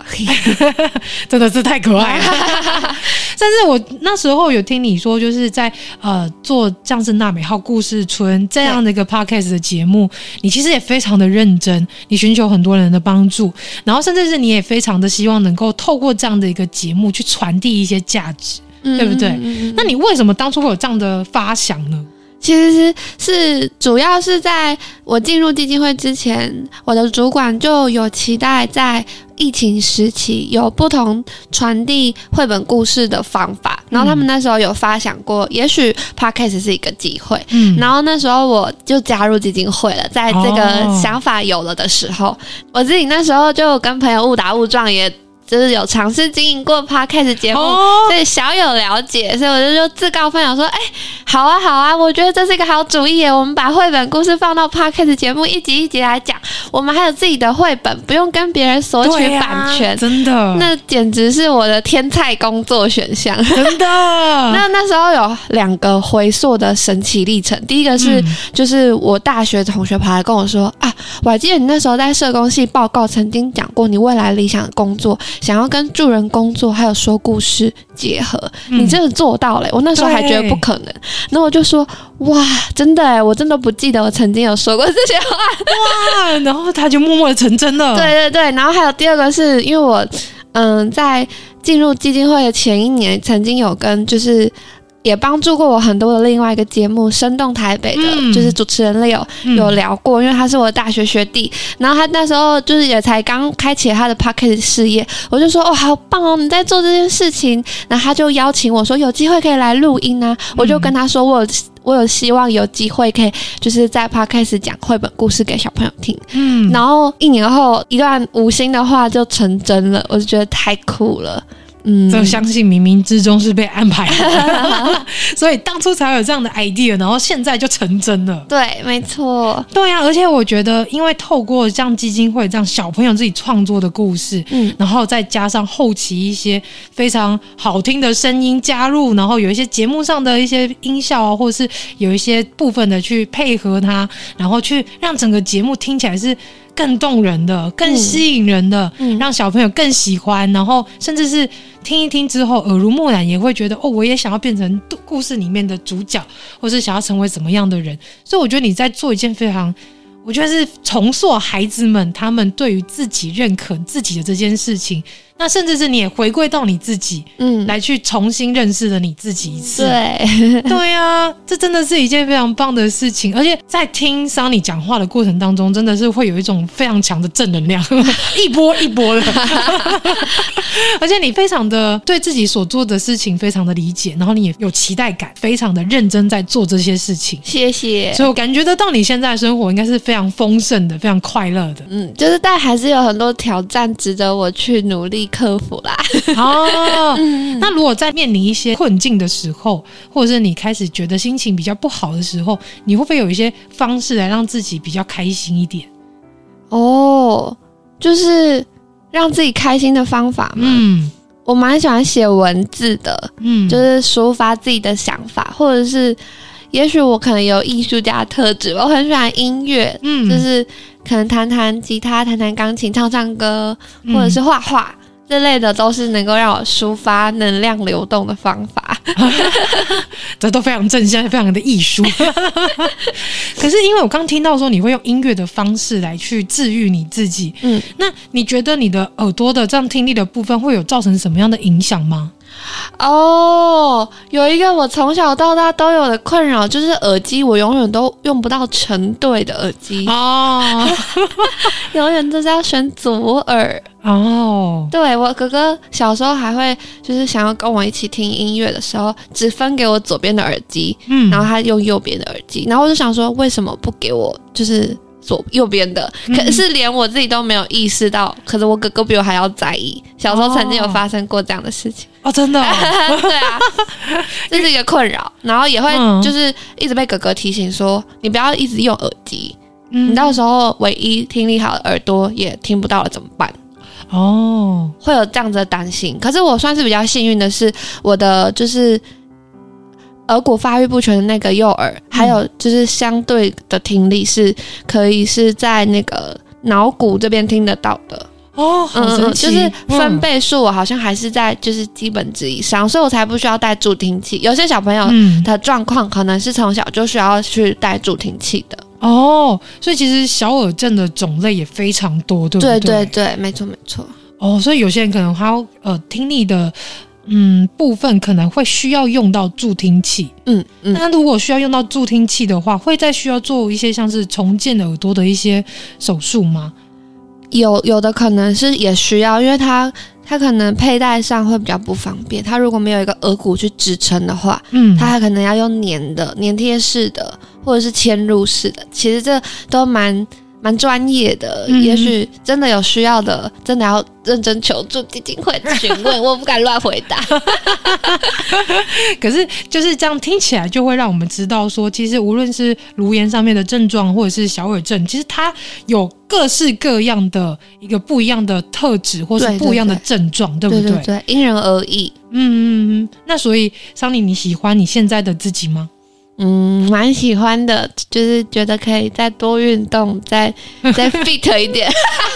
(laughs) 真的是太可爱了。(laughs) 但是我那时候有听你说，就是在呃做像是娜美号故事村这样的一个 podcast 的节目，你其实也非常的认真，你寻求很多人的帮助，然后甚至是你也非常的希望能够透过这样的一个节目去传递一些价值。对不对？那你为什么当初会有这样的发想呢？其实是，是主要是在我进入基金会之前，我的主管就有期待在疫情时期有不同传递绘本故事的方法，然后他们那时候有发想过，也许 Podcast 是一个机会。嗯，然后那时候我就加入基金会了，在这个想法有了的时候，我自己那时候就跟朋友误打误撞也。就是有尝试经营过 podcast 节目，所以小有了解，所以我就就自告奋勇说：“哎，好啊，好啊，我觉得这是一个好主意耶！我们把绘本故事放到 podcast 节目，一集一集来讲。我们还有自己的绘本，不用跟别人索取版权，真的，那简直是我的天菜工作选项，(laughs) 真的。那那时候有两个回溯的神奇历程，第一个是，就是我大学同学跑来跟我说：啊，我还记得你那时候在社工系报告曾经讲过，你未来理想的工作。”想要跟助人工作还有说故事结合，嗯、你真的做到了。我那时候还觉得不可能，那我就说哇，真的哎，我真的不记得我曾经有说过这些话哇，然后他就默默的成真了。(laughs) 对对对，然后还有第二个是因为我嗯，在进入基金会的前一年，曾经有跟就是。也帮助过我很多的另外一个节目《生动台北》的，嗯、就是主持人 Leo 有聊过，因为他是我的大学学弟，然后他那时候就是也才刚开启他的 Podcast 事业，我就说哦，好棒哦，你在做这件事情，然后他就邀请我说有机会可以来录音啊，我就跟他说我有我有希望有机会可以就是在 Podcast 讲绘本故事给小朋友听，嗯，然后一年后一段无心的话就成真了，我就觉得太酷了。嗯，就相信冥冥之中是被安排的，(laughs) 所以当初才有这样的 idea，然后现在就成真了。对，没错。对啊，而且我觉得，因为透过像基金会这样小朋友自己创作的故事，嗯，然后再加上后期一些非常好听的声音加入，然后有一些节目上的一些音效啊，或者是有一些部分的去配合它，然后去让整个节目听起来是。更动人的、更吸引人的，嗯，让小朋友更喜欢，然后甚至是听一听之后耳濡目染，也会觉得哦，我也想要变成故事里面的主角，或是想要成为怎么样的人。所以我觉得你在做一件非常，我觉得是重塑孩子们他们对于自己认可自己的这件事情。那甚至是你也回归到你自己，嗯，来去重新认识了你自己一次。对，(laughs) 对啊，这真的是一件非常棒的事情。而且在听 Sunny 讲话的过程当中，真的是会有一种非常强的正能量，(laughs) 一波一波的。(laughs) 而且你非常的对自己所做的事情非常的理解，然后你也有期待感，非常的认真在做这些事情。谢谢。所以我感觉得到你现在的生活应该是非常丰盛的，非常快乐的。嗯，就是但还是有很多挑战值得我去努力。克服啦！哦，(laughs) 那如果在面临一些困境的时候，或者是你开始觉得心情比较不好的时候，你会不会有一些方式来让自己比较开心一点？哦，就是让自己开心的方法嘛。嗯，我蛮喜欢写文字的，嗯，就是抒发自己的想法，或者是也许我可能有艺术家特质，我很喜欢音乐，嗯，就是可能弹弹吉他、弹弹钢琴、唱唱歌，或者是画画。这类的都是能够让我抒发能量流动的方法。(laughs) 这都非常正向，非常的艺术。(laughs) 可是因为我刚听到说你会用音乐的方式来去治愈你自己，嗯，那你觉得你的耳朵的这样听力的部分会有造成什么样的影响吗？哦，有一个我从小到大都有的困扰，就是耳机我永远都用不到成对的耳机哦，(laughs) 永远都是要选左耳哦。对，我哥哥小时候还会就是想要跟我一起听音乐的时候，只分给我左边的耳机，嗯，然后他用右边的耳机，然后我就想说，为什么不给我就是？左右边的，可是连我自己都没有意识到，嗯、可是我哥哥比我还要在意。小时候曾经有发生过这样的事情哦，真的、哦，(laughs) 对啊，(laughs) 这是一个困扰，然后也会就是一直被哥哥提醒说，你不要一直用耳机，嗯、你到时候唯一听力好的耳朵也听不到了怎么办？哦，会有这样子的担心。可是我算是比较幸运的是，我的就是。耳骨发育不全的那个右耳，还有就是相对的听力是可以是在那个脑骨这边听得到的哦，好神奇，嗯，就是分贝数我好像还是在就是基本值以上，所以我才不需要带助听器。有些小朋友的状况可能是从小就需要去带助听器的哦，所以其实小耳症的种类也非常多，对不对？对对对，没错没错。哦，所以有些人可能他呃听力的。嗯，部分可能会需要用到助听器。嗯嗯，那如果需要用到助听器的话，会再需要做一些像是重建耳朵的一些手术吗？有有的可能是也需要，因为它它可能佩戴上会比较不方便。它如果没有一个耳骨去支撑的话，嗯，它还可能要用粘的、粘贴式的，或者是嵌入式的。其实这都蛮。蛮专业的，嗯、也许真的有需要的，真的要认真求助基金会询问，(laughs) 我不敢乱回答。(laughs) 可是就是这样听起来，就会让我们知道说，其实无论是颅颜上面的症状，或者是小耳症，其实它有各式各样的一个不一样的特质，或是不一样的症状，对，对，对，对不对？对，因人而异。嗯嗯嗯。那所以，桑尼，你喜欢你现在的自己吗？嗯，蛮喜欢的，就是觉得可以再多运动，再 (laughs) 再 fit 一点。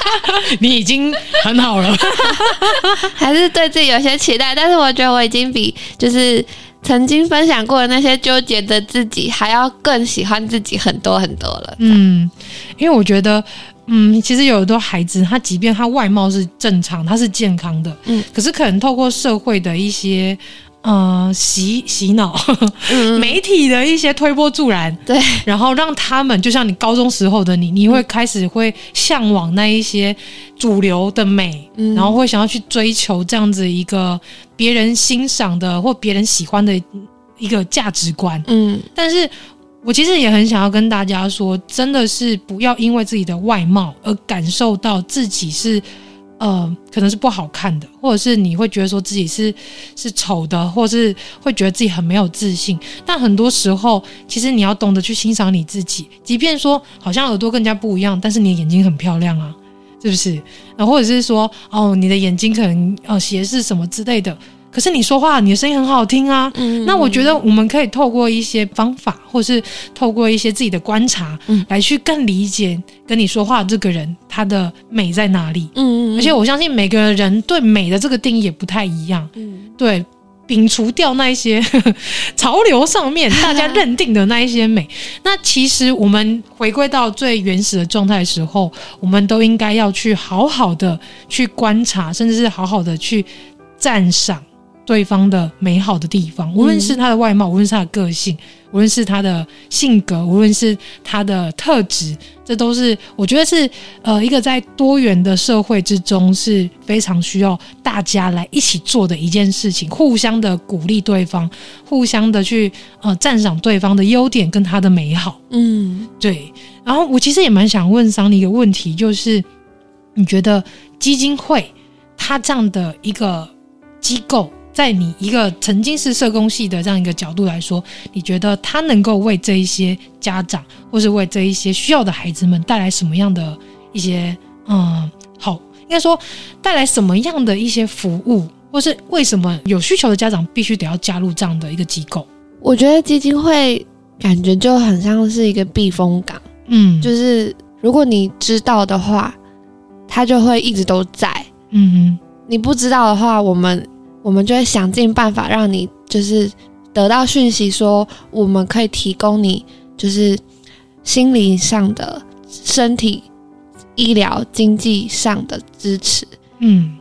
(laughs) 你已经很好了，(laughs) 还是对自己有些期待，但是我觉得我已经比就是曾经分享过的那些纠结的自己还要更喜欢自己很多很多了。嗯，因为我觉得，嗯，其实有很多孩子，他即便他外貌是正常，他是健康的，嗯，可是可能透过社会的一些。呃，洗洗脑，(laughs) 嗯、媒体的一些推波助澜，对，然后让他们就像你高中时候的你，你会开始会向往那一些主流的美，嗯、然后会想要去追求这样子一个别人欣赏的或别人喜欢的一个价值观。嗯，但是我其实也很想要跟大家说，真的是不要因为自己的外貌而感受到自己是。呃，可能是不好看的，或者是你会觉得说自己是是丑的，或是会觉得自己很没有自信。但很多时候，其实你要懂得去欣赏你自己，即便说好像耳朵更加不一样，但是你的眼睛很漂亮啊，是不是？然后或者是说，哦，你的眼睛可能呃斜视什么之类的。可是你说话，你的声音很好听啊。嗯，那我觉得我们可以透过一些方法，或是透过一些自己的观察，嗯，来去更理解跟你说话这个人他的美在哪里。嗯，而且我相信每个人对美的这个定义也不太一样。嗯，对，摒除掉那一些 (laughs) 潮流上面 (laughs) 大家认定的那一些美，那其实我们回归到最原始的状态的时候，我们都应该要去好好的去观察，甚至是好好的去赞赏。对方的美好的地方，无论是他的外貌，无论是他的个性，无论是他的性格，无论是他的特质，这都是我觉得是呃一个在多元的社会之中是非常需要大家来一起做的一件事情，互相的鼓励对方，互相的去呃赞赏对方的优点跟他的美好。嗯，对。然后我其实也蛮想问桑尼一个问题，就是你觉得基金会他这样的一个机构？在你一个曾经是社工系的这样一个角度来说，你觉得他能够为这一些家长，或是为这一些需要的孩子们带来什么样的一些嗯好，应该说带来什么样的一些服务，或是为什么有需求的家长必须得要加入这样的一个机构？我觉得基金会感觉就很像是一个避风港，嗯，就是如果你知道的话，他就会一直都在，嗯哼，你不知道的话，我们。我们就会想尽办法让你就是得到讯息，说我们可以提供你就是心理上的、身体、医疗、经济上的支持。嗯，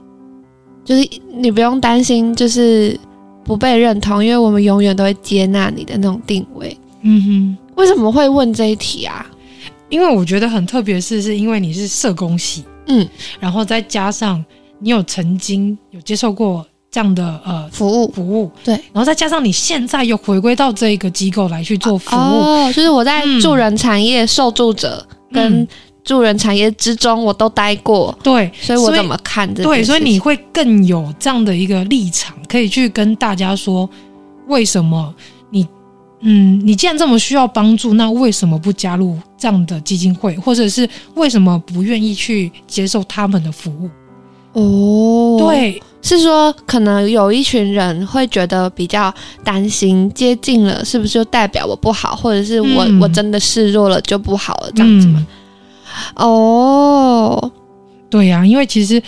就是你不用担心，就是不被认同，因为我们永远都会接纳你的那种定位。嗯哼，为什么会问这一题啊？因为我觉得很特别是，是因为你是社工系，嗯，然后再加上你有曾经有接受过这样的呃服务。服务，对，然后再加上你现在又回归到这个机构来去做服务，哦，就是我在助人产业、受助者跟助人产业之中，我都待过，对，所以我怎么看这？对，所以你会更有这样的一个立场，可以去跟大家说，为什么你，嗯，你既然这么需要帮助，那为什么不加入这样的基金会，或者是为什么不愿意去接受他们的服务？哦，对，是说可能有一群人会觉得比较担心，接近了是不是就代表我不好，或者是我、嗯、我真的示弱了就不好了这样子吗？嗯、哦，对呀、啊，因为其实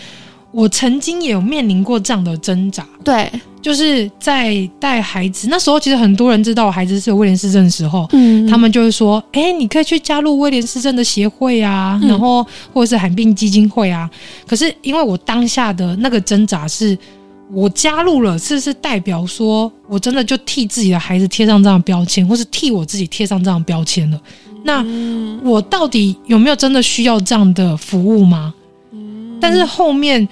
我曾经也有面临过这样的挣扎，对。就是在带孩子那时候，其实很多人知道我孩子是有威廉斯症的时候，嗯，他们就会说：“哎、欸，你可以去加入威廉斯症的协会啊，嗯、然后或者是罕病基金会啊。”可是因为我当下的那个挣扎是，我加入了，是不是代表说我真的就替自己的孩子贴上这样的标签，或是替我自己贴上这样的标签了？那我到底有没有真的需要这样的服务吗？但是后面。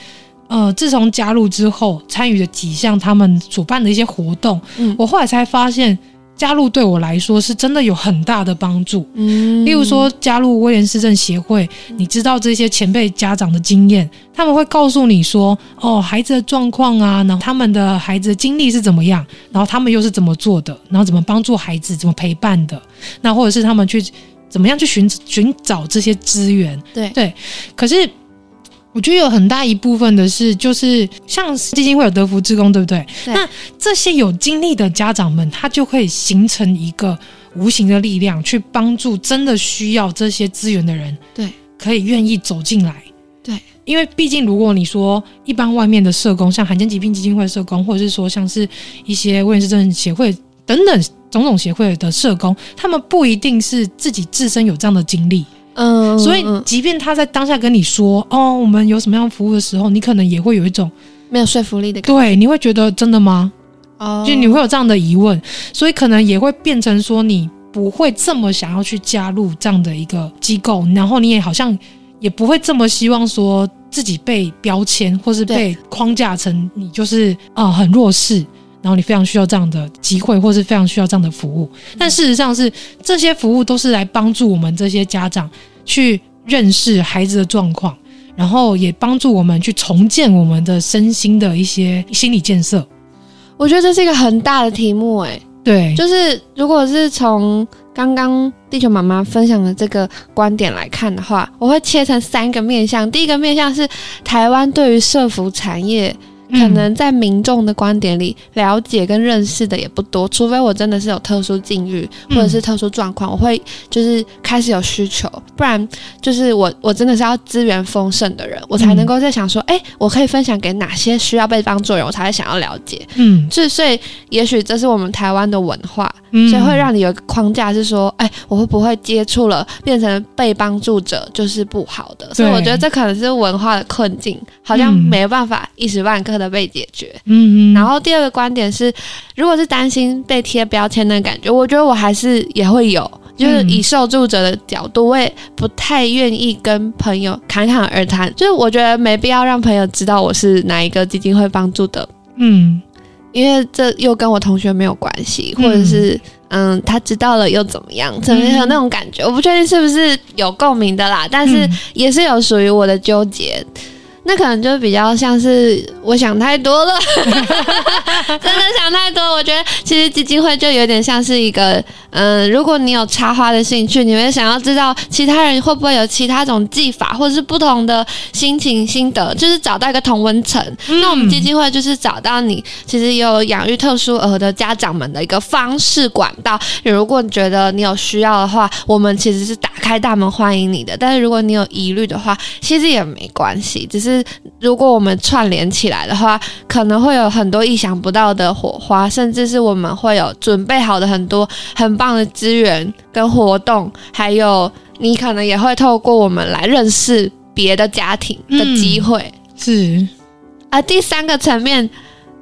呃，自从加入之后，参与了几项他们主办的一些活动，嗯，我后来才发现，加入对我来说是真的有很大的帮助。嗯，例如说加入威廉市政协会，你知道这些前辈家长的经验，他们会告诉你说，哦，孩子的状况啊，然后他们的孩子的经历是怎么样，然后他们又是怎么做的，然后怎么帮助孩子，怎么陪伴的，那或者是他们去怎么样去寻寻找这些资源。对对，可是。我觉得有很大一部分的是，就是像基金会有德福志工，对不对？对。那这些有经历的家长们，他就会形成一个无形的力量，去帮助真的需要这些资源的人。对，可以愿意走进来。对，因为毕竟如果你说一般外面的社工，像罕见疾病基金会社工，或者是说像是一些威廉斯症协会等等种种协会的社工，他们不一定是自己自身有这样的经历。嗯，所以即便他在当下跟你说哦，我们有什么样服务的时候，你可能也会有一种没有说服力的感觉。对，你会觉得真的吗？哦，就你会有这样的疑问，所以可能也会变成说你不会这么想要去加入这样的一个机构，然后你也好像也不会这么希望说自己被标签或是被框架成你就是啊、呃、很弱势。然后你非常需要这样的机会，或是非常需要这样的服务，但事实上是这些服务都是来帮助我们这些家长去认识孩子的状况，然后也帮助我们去重建我们的身心的一些心理建设。我觉得这是一个很大的题目，哎，对，就是如果是从刚刚地球妈妈分享的这个观点来看的话，我会切成三个面向。第一个面向是台湾对于社服产业。可能在民众的观点里，了解跟认识的也不多，除非我真的是有特殊境遇或者是特殊状况，我会就是开始有需求，不然就是我我真的是要资源丰盛的人，我才能够在想说，哎，我可以分享给哪些需要被帮助的人，我才会想要了解。嗯，就所以也许这是我们台湾的文化，所以会让你有一个框架，是说，哎，我会不会接触了变成被帮助者就是不好的？所以我觉得这可能是文化的困境，好像没有办法一时半刻的被解决，嗯嗯，然后第二个观点是，如果是担心被贴标签的感觉，我觉得我还是也会有，就是以受助者的角度，我也不太愿意跟朋友侃侃而谈，就是我觉得没必要让朋友知道我是哪一个基金会帮助的，嗯，因为这又跟我同学没有关系，或者是嗯，他知道了又怎么样，怎么样那种感觉，我不确定是不是有共鸣的啦，但是也是有属于我的纠结。那可能就比较像是我想太多了，(laughs) 真的想太多。我觉得其实基金会就有点像是一个，嗯、呃，如果你有插花的兴趣，你会想要知道其他人会不会有其他种技法，或者是不同的心情心得，就是找到一个同温层。嗯、那我们基金会就是找到你其实有养育特殊儿的家长们的一个方式管道。如果你觉得你有需要的话，我们其实是打开大门欢迎你的。但是如果你有疑虑的话，其实也没关系，只是。是如果我们串联起来的话，可能会有很多意想不到的火花，甚至是我们会有准备好的很多很棒的资源跟活动，还有你可能也会透过我们来认识别的家庭的机会。嗯、是，而第三个层面。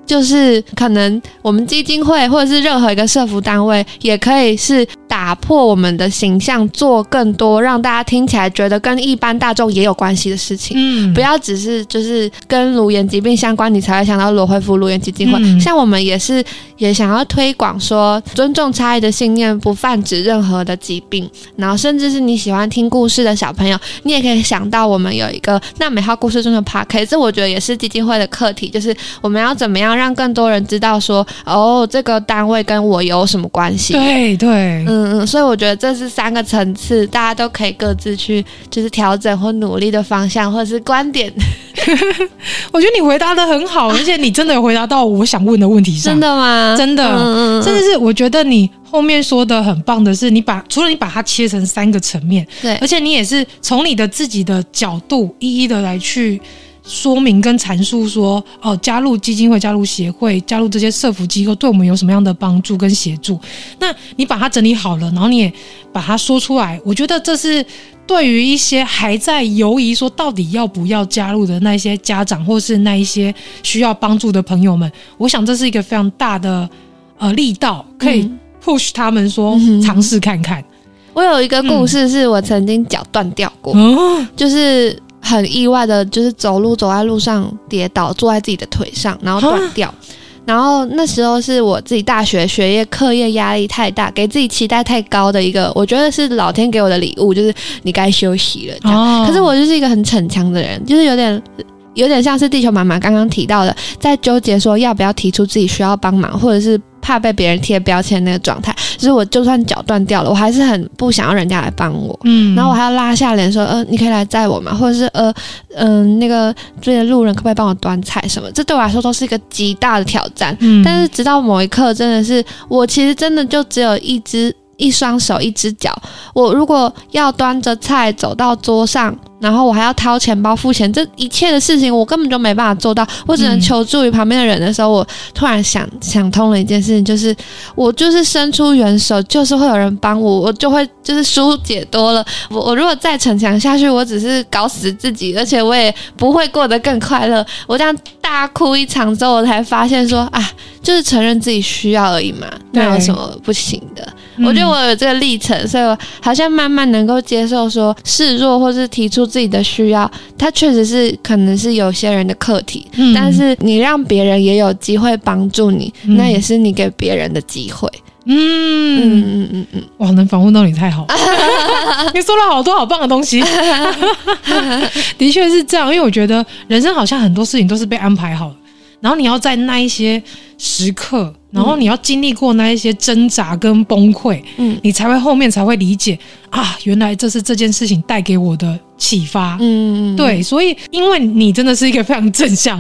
就是可能我们基金会或者是任何一个社福单位，也可以是打破我们的形象，做更多让大家听起来觉得跟一般大众也有关系的事情。嗯，不要只是就是跟颅炎疾病相关，你才会想到罗慧夫颅炎基金会。嗯、像我们也是也想要推广说尊重差异的信念，不泛指任何的疾病。然后甚至是你喜欢听故事的小朋友，你也可以想到我们有一个那美好故事中的 Podcast，这我觉得也是基金会的课题，就是我们要怎么样。让更多人知道说，哦，这个单位跟我有什么关系？对对，嗯嗯，所以我觉得这是三个层次，大家都可以各自去就是调整或努力的方向，或者是观点。(laughs) 我觉得你回答的很好，(laughs) 而且你真的有回答到我想问的问题上。真的吗？真的，嗯嗯，甚至是我觉得你后面说的很棒的是，你把除了你把它切成三个层面，对，而且你也是从你的自己的角度一一的来去。说明跟阐述说，哦，加入基金会、加入协会、加入这些社福机构，对我们有什么样的帮助跟协助？那你把它整理好了，然后你也把它说出来，我觉得这是对于一些还在犹疑说到底要不要加入的那些家长，或是那一些需要帮助的朋友们，我想这是一个非常大的呃力道，可以 push 他们说、嗯、尝试看看。我有一个故事，是我曾经脚断掉过，嗯、就是。很意外的，就是走路走在路上跌倒，坐在自己的腿上，然后断掉。然后那时候是我自己大学学业课业压力太大，给自己期待太高的一个，我觉得是老天给我的礼物，就是你该休息了这样。哦、可是我就是一个很逞强的人，就是有点有点像是地球妈妈刚刚提到的，在纠结说要不要提出自己需要帮忙，或者是。怕被别人贴标签那个状态，就是我就算脚断掉了，我还是很不想要人家来帮我。嗯，然后我还要拉下脸说，呃，你可以来载我吗？或者是呃，嗯、呃，那个这些路人可不可以帮我端菜什么？这对我来说都是一个极大的挑战。嗯，但是直到某一刻，真的是我其实真的就只有一只。一双手，一只脚。我如果要端着菜走到桌上，然后我还要掏钱包付钱，这一切的事情我根本就没办法做到。我只能求助于旁边的人的时候，我突然想想通了一件事情，就是我就是伸出援手，就是会有人帮我，我就会就是疏解多了。我我如果再逞强下去，我只是搞死自己，而且我也不会过得更快乐。我这样大哭一场之后，我才发现说啊，就是承认自己需要而已嘛，那有什么不行的？我觉得我有这个历程，所以我好像慢慢能够接受说示弱，或是提出自己的需要，它确实是可能是有些人的课题。嗯、但是你让别人也有机会帮助你，嗯、那也是你给别人的机会。嗯嗯嗯嗯嗯，嗯哇，能访问到你太好了，(laughs) 你说了好多好棒的东西。(laughs) 的确是这样，因为我觉得人生好像很多事情都是被安排好的，然后你要在那一些时刻。然后你要经历过那一些挣扎跟崩溃，嗯，你才会后面才会理解啊，原来这是这件事情带给我的启发，嗯，对，所以因为你真的是一个非常正向，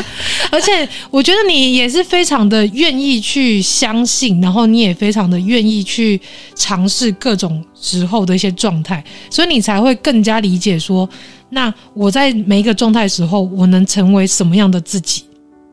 (laughs) 而且我觉得你也是非常的愿意去相信，然后你也非常的愿意去尝试各种时候的一些状态，所以你才会更加理解说，那我在每一个状态时候，我能成为什么样的自己，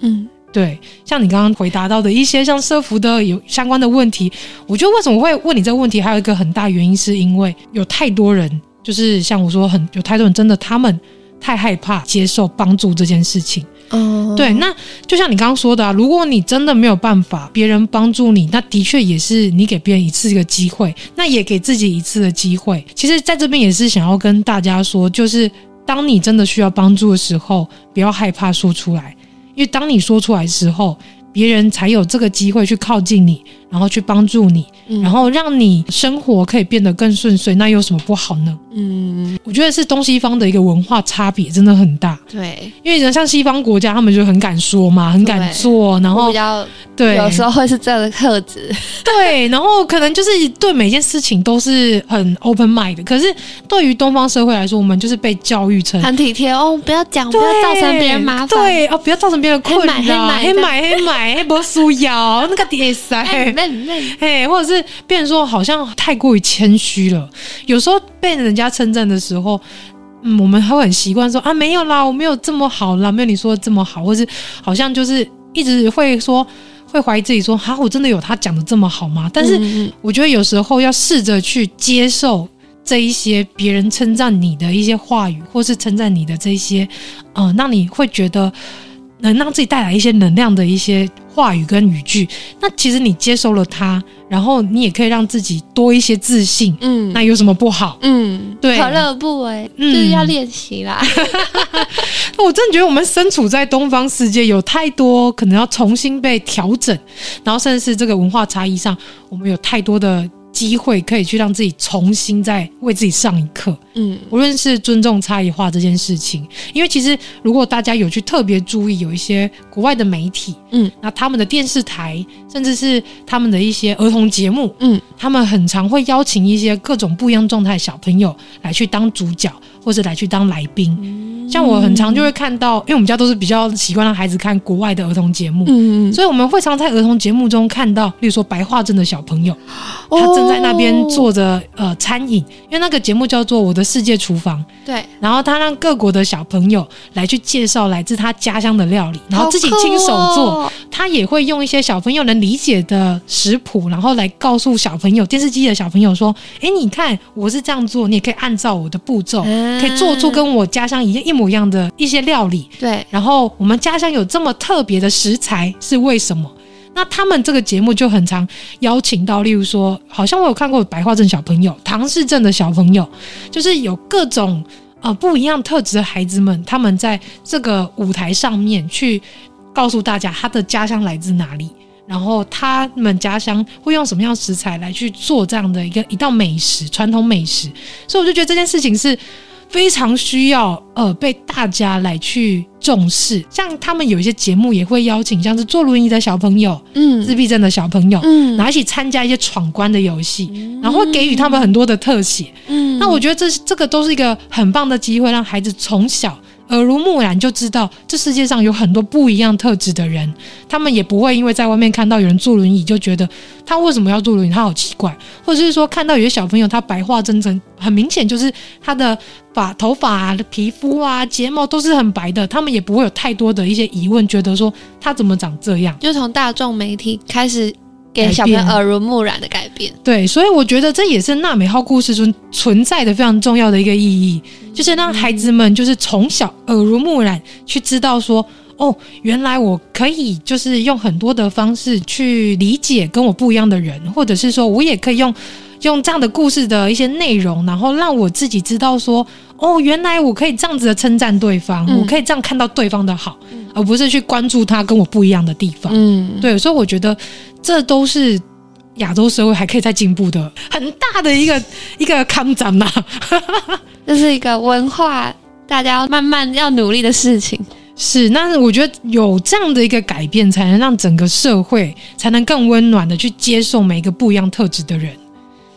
嗯。对，像你刚刚回答到的一些像社福的有相关的问题，我觉得为什么会问你这个问题，还有一个很大原因，是因为有太多人，就是像我说很，有太多人真的他们太害怕接受帮助这件事情。嗯，对，那就像你刚刚说的啊，如果你真的没有办法别人帮助你，那的确也是你给别人一次一个机会，那也给自己一次的机会。其实在这边也是想要跟大家说，就是当你真的需要帮助的时候，不要害怕说出来。因为当你说出来的时候，别人才有这个机会去靠近你，然后去帮助你，嗯、然后让你生活可以变得更顺遂。那有什么不好呢？嗯，我觉得是东西方的一个文化差别真的很大。对，因为人像西方国家，他们就很敢说嘛，很敢做，然后比较对，有时候会是这样的特质。(laughs) 对，然后可能就是对每件事情都是很 open mind 的。可是对于东方社会来说，我们就是被教育成很体贴哦，不要讲，不要造成别人麻烦，对哦，不要造成别人困扰，黑买黑买黑买黑不输腰那个点塞，嘿，或者是变成说好像太过于谦虚了，有时候被人家称赞的时候。嗯，我们还会很习惯说啊，没有啦，我没有这么好啦，没有你说的这么好，或是好像就是一直会说，会怀疑自己说，哈、啊，我真的有他讲的这么好吗？但是我觉得有时候要试着去接受这一些别人称赞你的一些话语，或是称赞你的这些，呃，让你会觉得。能让自己带来一些能量的一些话语跟语句，那其实你接收了它，然后你也可以让自己多一些自信。嗯，那有什么不好？嗯，对，何乐不为？就是要练习啦。嗯、(laughs) 我真的觉得我们身处在东方世界，有太多可能要重新被调整，然后甚至是这个文化差异上，我们有太多的。机会可以去让自己重新再为自己上一课，嗯，无论是尊重差异化这件事情，因为其实如果大家有去特别注意，有一些国外的媒体，嗯，那他们的电视台，甚至是他们的一些儿童节目，嗯，他们很常会邀请一些各种不一样状态的小朋友来去当主角。或者来去当来宾，像我很常就会看到，因为我们家都是比较习惯让孩子看国外的儿童节目，嗯，所以我们会常在儿童节目中看到，例如说白化症的小朋友，他正在那边做着呃餐饮，因为那个节目叫做《我的世界厨房》，对，然后他让各国的小朋友来去介绍来自他家乡的料理，然后自己亲手做，他也会用一些小朋友能理解的食谱，然后来告诉小朋友，电视机的小朋友说，哎，你看我是这样做，你也可以按照我的步骤。可以做出跟我家乡一样一模一样的一些料理，对。然后我们家乡有这么特别的食材是为什么？那他们这个节目就很常邀请到，例如说，好像我有看过白化症小朋友、唐氏症的小朋友，就是有各种呃不一样特质的孩子们，他们在这个舞台上面去告诉大家他的家乡来自哪里，然后他们家乡会用什么样食材来去做这样的一个一道美食，传统美食。所以我就觉得这件事情是。非常需要呃被大家来去重视，像他们有一些节目也会邀请像是坐轮椅的小朋友，嗯，自闭症的小朋友，嗯，然后一起参加一些闯关的游戏，嗯，然后会给予他们很多的特写，嗯，那我觉得这这个都是一个很棒的机会，让孩子从小。耳濡目染就知道，这世界上有很多不一样特质的人，他们也不会因为在外面看到有人坐轮椅就觉得他为什么要坐轮椅，他好奇怪，或者是说看到有些小朋友他白化真真很明显就是他的发头发啊、皮肤啊、睫毛都是很白的，他们也不会有太多的一些疑问，觉得说他怎么长这样，就从大众媒体开始。给小朋友耳濡目染的改变，对，所以我觉得这也是娜美号故事中存在的非常重要的一个意义，就是让孩子们就是从小耳濡目染去知道说，哦，原来我可以就是用很多的方式去理解跟我不一样的人，或者是说我也可以用用这样的故事的一些内容，然后让我自己知道说，哦，原来我可以这样子的称赞对方，我可以这样看到对方的好。而不是去关注他跟我不一样的地方，嗯，对，所以我觉得这都是亚洲社会还可以再进步的很大的一个 (laughs) 一个抗战呐，(laughs) 这是一个文化，大家要慢慢要努力的事情。是，那我觉得有这样的一个改变，才能让整个社会才能更温暖的去接受每一个不一样特质的人。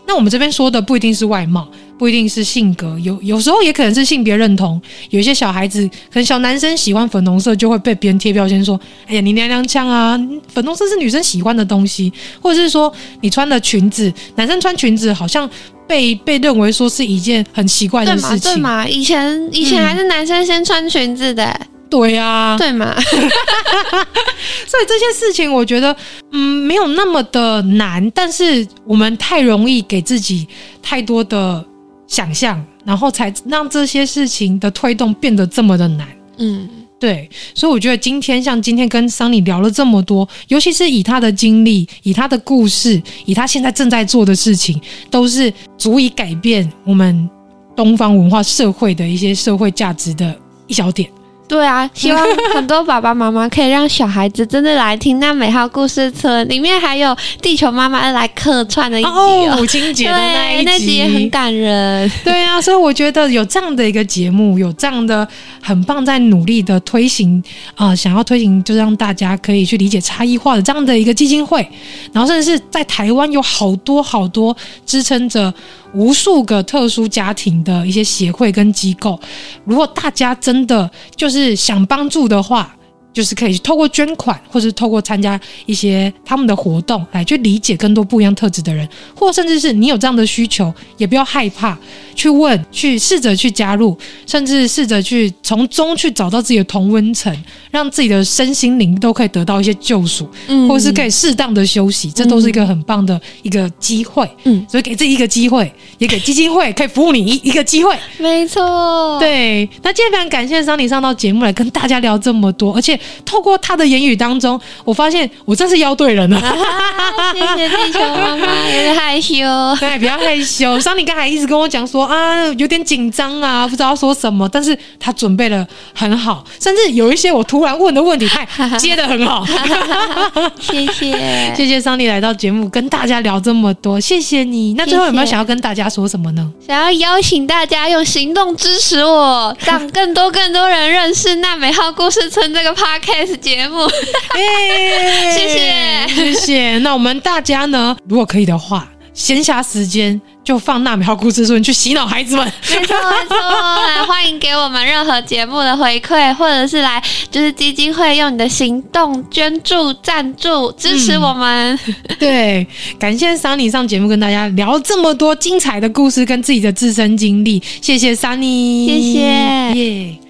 那我们这边说的不一定是外貌，不一定是性格，有有时候也可能是性别认同。有一些小孩子，可能小男生喜欢粉红色，就会被别人贴标签说：“哎呀，你娘娘腔啊，粉红色是女生喜欢的东西。”或者是说，你穿的裙子，男生穿裙子好像被被认为说是一件很奇怪的事情。对嘛？对嘛？以前以前还是男生先穿裙子的。嗯对呀、啊，对嘛？(laughs) 所以这些事情，我觉得，嗯，没有那么的难，但是我们太容易给自己太多的想象，然后才让这些事情的推动变得这么的难。嗯，对。所以我觉得今天像今天跟桑尼聊了这么多，尤其是以他的经历、以他的故事、以他现在正在做的事情，都是足以改变我们东方文化社会的一些社会价值的一小点。对啊，希望很多爸爸妈妈可以让小孩子真的来听那美好故事村，里面还有地球妈妈来客串的一集哦，母亲节的那一集，那集也很感人。对啊，所以我觉得有这样的一个节目，有这样的很棒，在努力的推行啊、呃，想要推行，就让大家可以去理解差异化的这样的一个基金会，然后甚至是在台湾有好多好多支撑着。无数个特殊家庭的一些协会跟机构，如果大家真的就是想帮助的话，就是可以透过捐款，或是透过参加一些他们的活动，来去理解更多不一样特质的人，或甚至是你有这样的需求，也不要害怕去问，去试着去加入，甚至试着去从中去找到自己的同温层，让自己的身心灵都可以得到一些救赎，嗯，或是可以适当的休息，这都是一个很棒的一个机会，嗯，所以给自己一个机会，也给基金会可以服务你一一个机会，没错，对。那今天非常感谢桑尼上到节目来跟大家聊这么多，而且。透过他的言语当中，我发现我真是邀对人了。(laughs) 谢谢地球妈妈，有点害羞，对，比较害羞。桑尼刚才一直跟我讲说啊，有点紧张啊，不知道说什么，但是他准备的很好，甚至有一些我突然问的问题，他接得很好。谢谢，谢谢桑尼来到节目跟大家聊这么多，谢谢你。那最后有没有想要跟大家说什么呢？想要邀请大家用行动支持我，让更多更多人认识纳美号故事村这个 p a Podcast 节目，欸、(laughs) 谢谢谢谢。那我们大家呢，如果可以的话，闲暇时间就放纳美号故事书去洗脑孩子们。没错没错，来欢迎给我们任何节目的回馈，或者是来就是基金会用你的行动捐助、赞助支持我们。嗯、对，感谢桑尼上节目跟大家聊这么多精彩的故事跟自己的自身经历，谢谢桑尼，谢谢。耶。